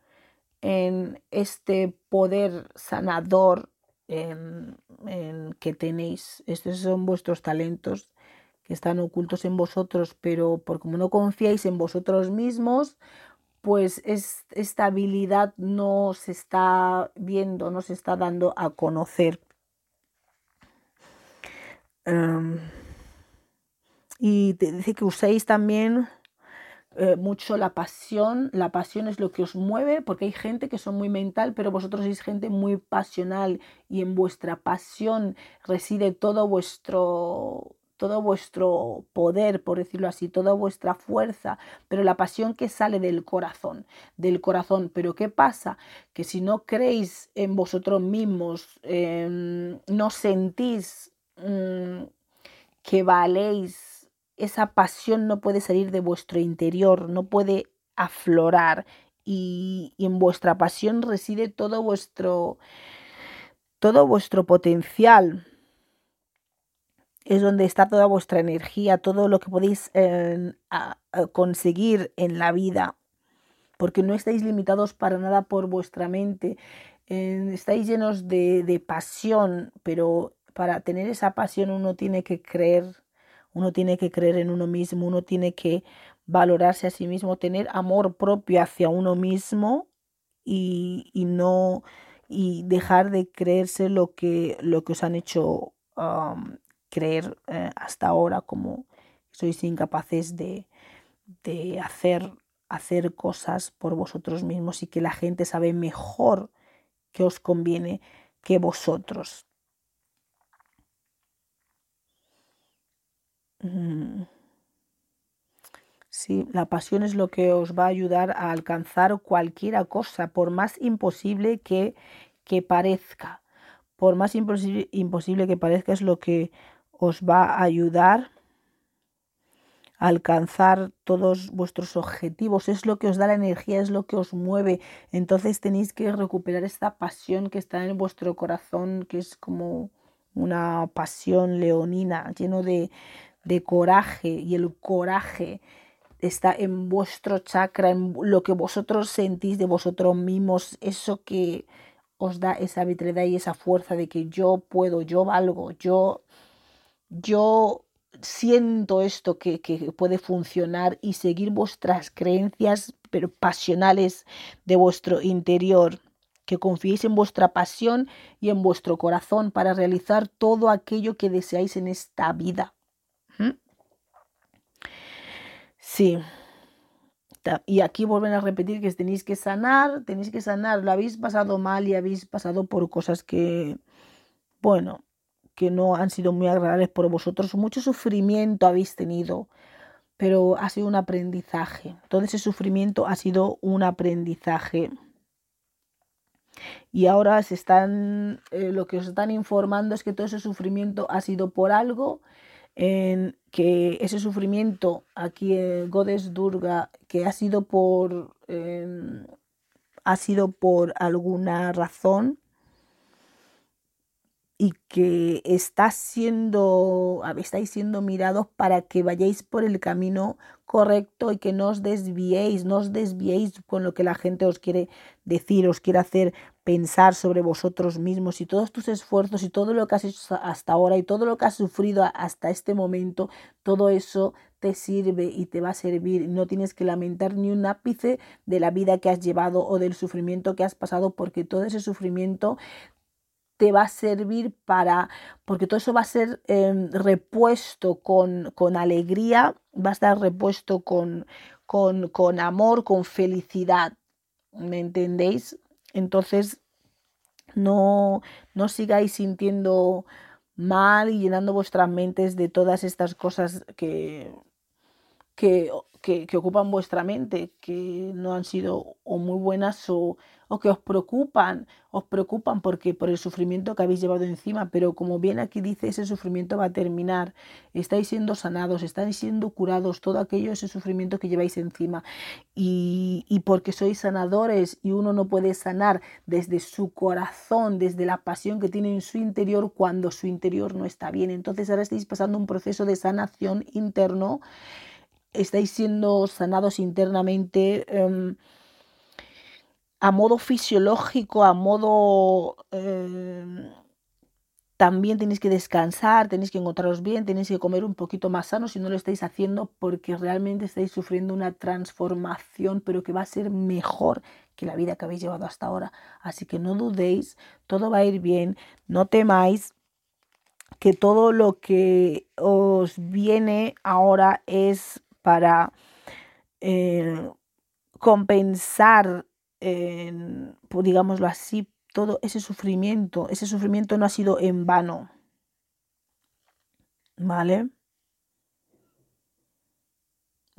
en este poder sanador en, en que tenéis. Estos son vuestros talentos están ocultos en vosotros, pero por como no confiáis en vosotros mismos, pues es, esta habilidad no se está viendo, no se está dando a conocer. Em, y te dice que uséis también eh, mucho la pasión. La pasión es lo que os mueve, porque hay gente que son muy mental, pero vosotros sois gente muy pasional y en vuestra pasión reside todo vuestro todo vuestro poder, por decirlo así, toda vuestra fuerza, pero la pasión que sale del corazón, del corazón. Pero ¿qué pasa? Que si no creéis en vosotros mismos, em, no sentís mm, que valéis, esa pasión no puede salir de vuestro interior, no puede aflorar y, y en vuestra pasión reside todo vuestro todo vuestro potencial es donde está toda vuestra energía, todo lo que podéis eh, conseguir en la vida, porque no estáis limitados para nada por vuestra mente, eh, estáis llenos de, de pasión, pero para tener esa pasión uno tiene que creer, uno tiene que creer en uno mismo, uno tiene que valorarse a sí mismo, tener amor propio hacia uno mismo y, y no y dejar de creerse lo que, lo que os han hecho creer eh, hasta ahora como sois incapaces de, de hacer, hacer cosas por vosotros mismos y que la gente sabe mejor que os conviene que vosotros. Mm. Sí, la pasión es lo que os va a ayudar a alcanzar cualquier cosa, por más imposible que, que parezca. Por más imposible, imposible que parezca es lo que os va a ayudar a alcanzar todos vuestros objetivos. Es lo que os da la energía, es lo que os mueve. Entonces tenéis que recuperar esta pasión que está en vuestro corazón, que es como una pasión leonina, lleno de, de coraje. Y el coraje está en vuestro chakra, en lo que vosotros sentís de vosotros mismos, eso que os da esa vitalidad y esa fuerza de que yo puedo, yo valgo, yo yo siento esto que, puede funcionar y seguir vuestras creencias pero pasionales de vuestro interior, que confiéis en vuestra pasión y en vuestro corazón para realizar todo aquello que deseáis en esta vida. ¿Mm? Sí. Y aquí vuelven a repetir que tenéis que sanar, tenéis que sanar, lo habéis pasado mal y habéis pasado por cosas que, bueno, que no han sido muy agradables por vosotros, mucho sufrimiento habéis tenido, pero ha sido un aprendizaje. Todo ese sufrimiento ha sido un aprendizaje. Y ahora se están, eh, lo que os están informando es que todo ese sufrimiento ha sido por algo, en que ese sufrimiento aquí en Godes Durga, que ha sido por, ha sido por alguna razón, y que está siendo, estáis siendo mirados para que vayáis por el camino correcto y que no os desviéis, no os desviéis con lo que la gente os quiere decir, os quiere hacer pensar sobre vosotros mismos y todos tus esfuerzos y todo lo que has hecho hasta ahora y todo lo que has sufrido hasta este momento, todo eso te sirve y te va a servir. No tienes que lamentar ni un ápice de la vida que has llevado o del sufrimiento que has pasado porque todo ese sufrimiento te va a servir para, porque todo eso va a ser em, repuesto con, con, alegría, va a estar repuesto con, con, con amor, con felicidad. ¿Me entendéis? Entonces, no, no sigáis sintiendo mal y llenando vuestras mentes de todas estas cosas que, que, que, ocupan vuestra mente, que no han sido o muy buenas o, o que os preocupan, os preocupan porque por el sufrimiento que habéis llevado encima, pero como bien aquí dice, ese sufrimiento va a terminar, estáis siendo sanados, estáis siendo curados, todo aquello, ese sufrimiento que lleváis encima. Y, y porque sois sanadores y uno no puede sanar desde su corazón, desde la pasión que tiene en su interior cuando su interior no está bien. Entonces ahora estáis pasando un proceso de sanación interno, estáis siendo sanados internamente. Um, a modo fisiológico, a modo... Eh, también tenéis que descansar, tenéis que encontraros bien, tenéis que comer un poquito más sano si no lo estáis haciendo porque realmente estáis sufriendo una transformación, pero que va a ser mejor que la vida que habéis llevado hasta ahora. Así que no dudéis, todo va a ir bien, no temáis que todo lo que os viene ahora es para eh, compensar digámoslo así, todo ese sufrimiento, ese sufrimiento no ha sido en vano. ¿Vale?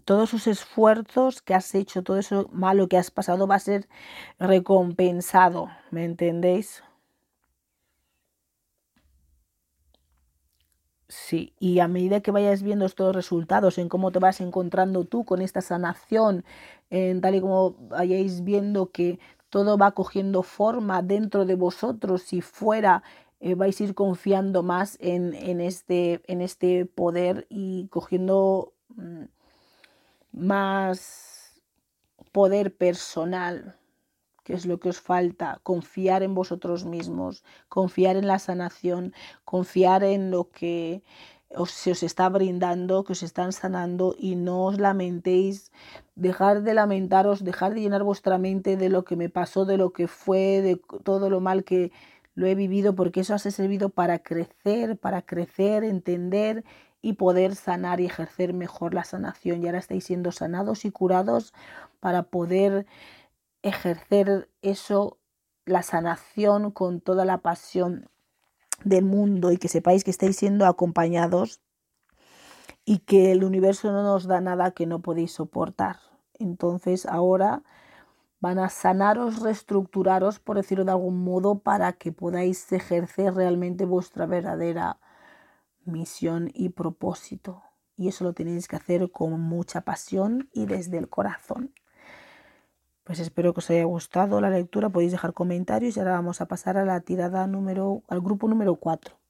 Todos sus esfuerzos que has hecho, todo eso malo que has pasado va a ser recompensado, ¿me entendéis? Sí, y a medida que vayas viendo estos resultados, en cómo te vas encontrando tú con esta sanación, en tal y como vayáis viendo que todo va cogiendo forma dentro de vosotros y fuera, eh, vais a ir confiando más en, en, este, en este poder y cogiendo mm, más poder personal que es lo que os falta, confiar en vosotros mismos, confiar en la sanación, confiar en lo que os, se os está brindando, que os están sanando y no os lamentéis, dejar de lamentaros, dejar de llenar vuestra mente de lo que me pasó, de lo que fue, de todo lo mal que lo he vivido, porque eso os ha servido para crecer, para crecer, entender y poder sanar y ejercer mejor la sanación. Y ahora estáis siendo sanados y curados para poder ejercer eso, la sanación con toda la pasión del mundo y que sepáis que estáis siendo acompañados y que el universo no nos da nada que no podéis soportar. Entonces ahora van a sanaros, reestructuraros, por decirlo de algún modo, para que podáis ejercer realmente vuestra verdadera misión y propósito. Y eso lo tenéis que hacer con mucha pasión y desde el corazón. Pues espero que os haya gustado la lectura, podéis dejar comentarios y ahora vamos a pasar a la tirada número, al grupo número 4.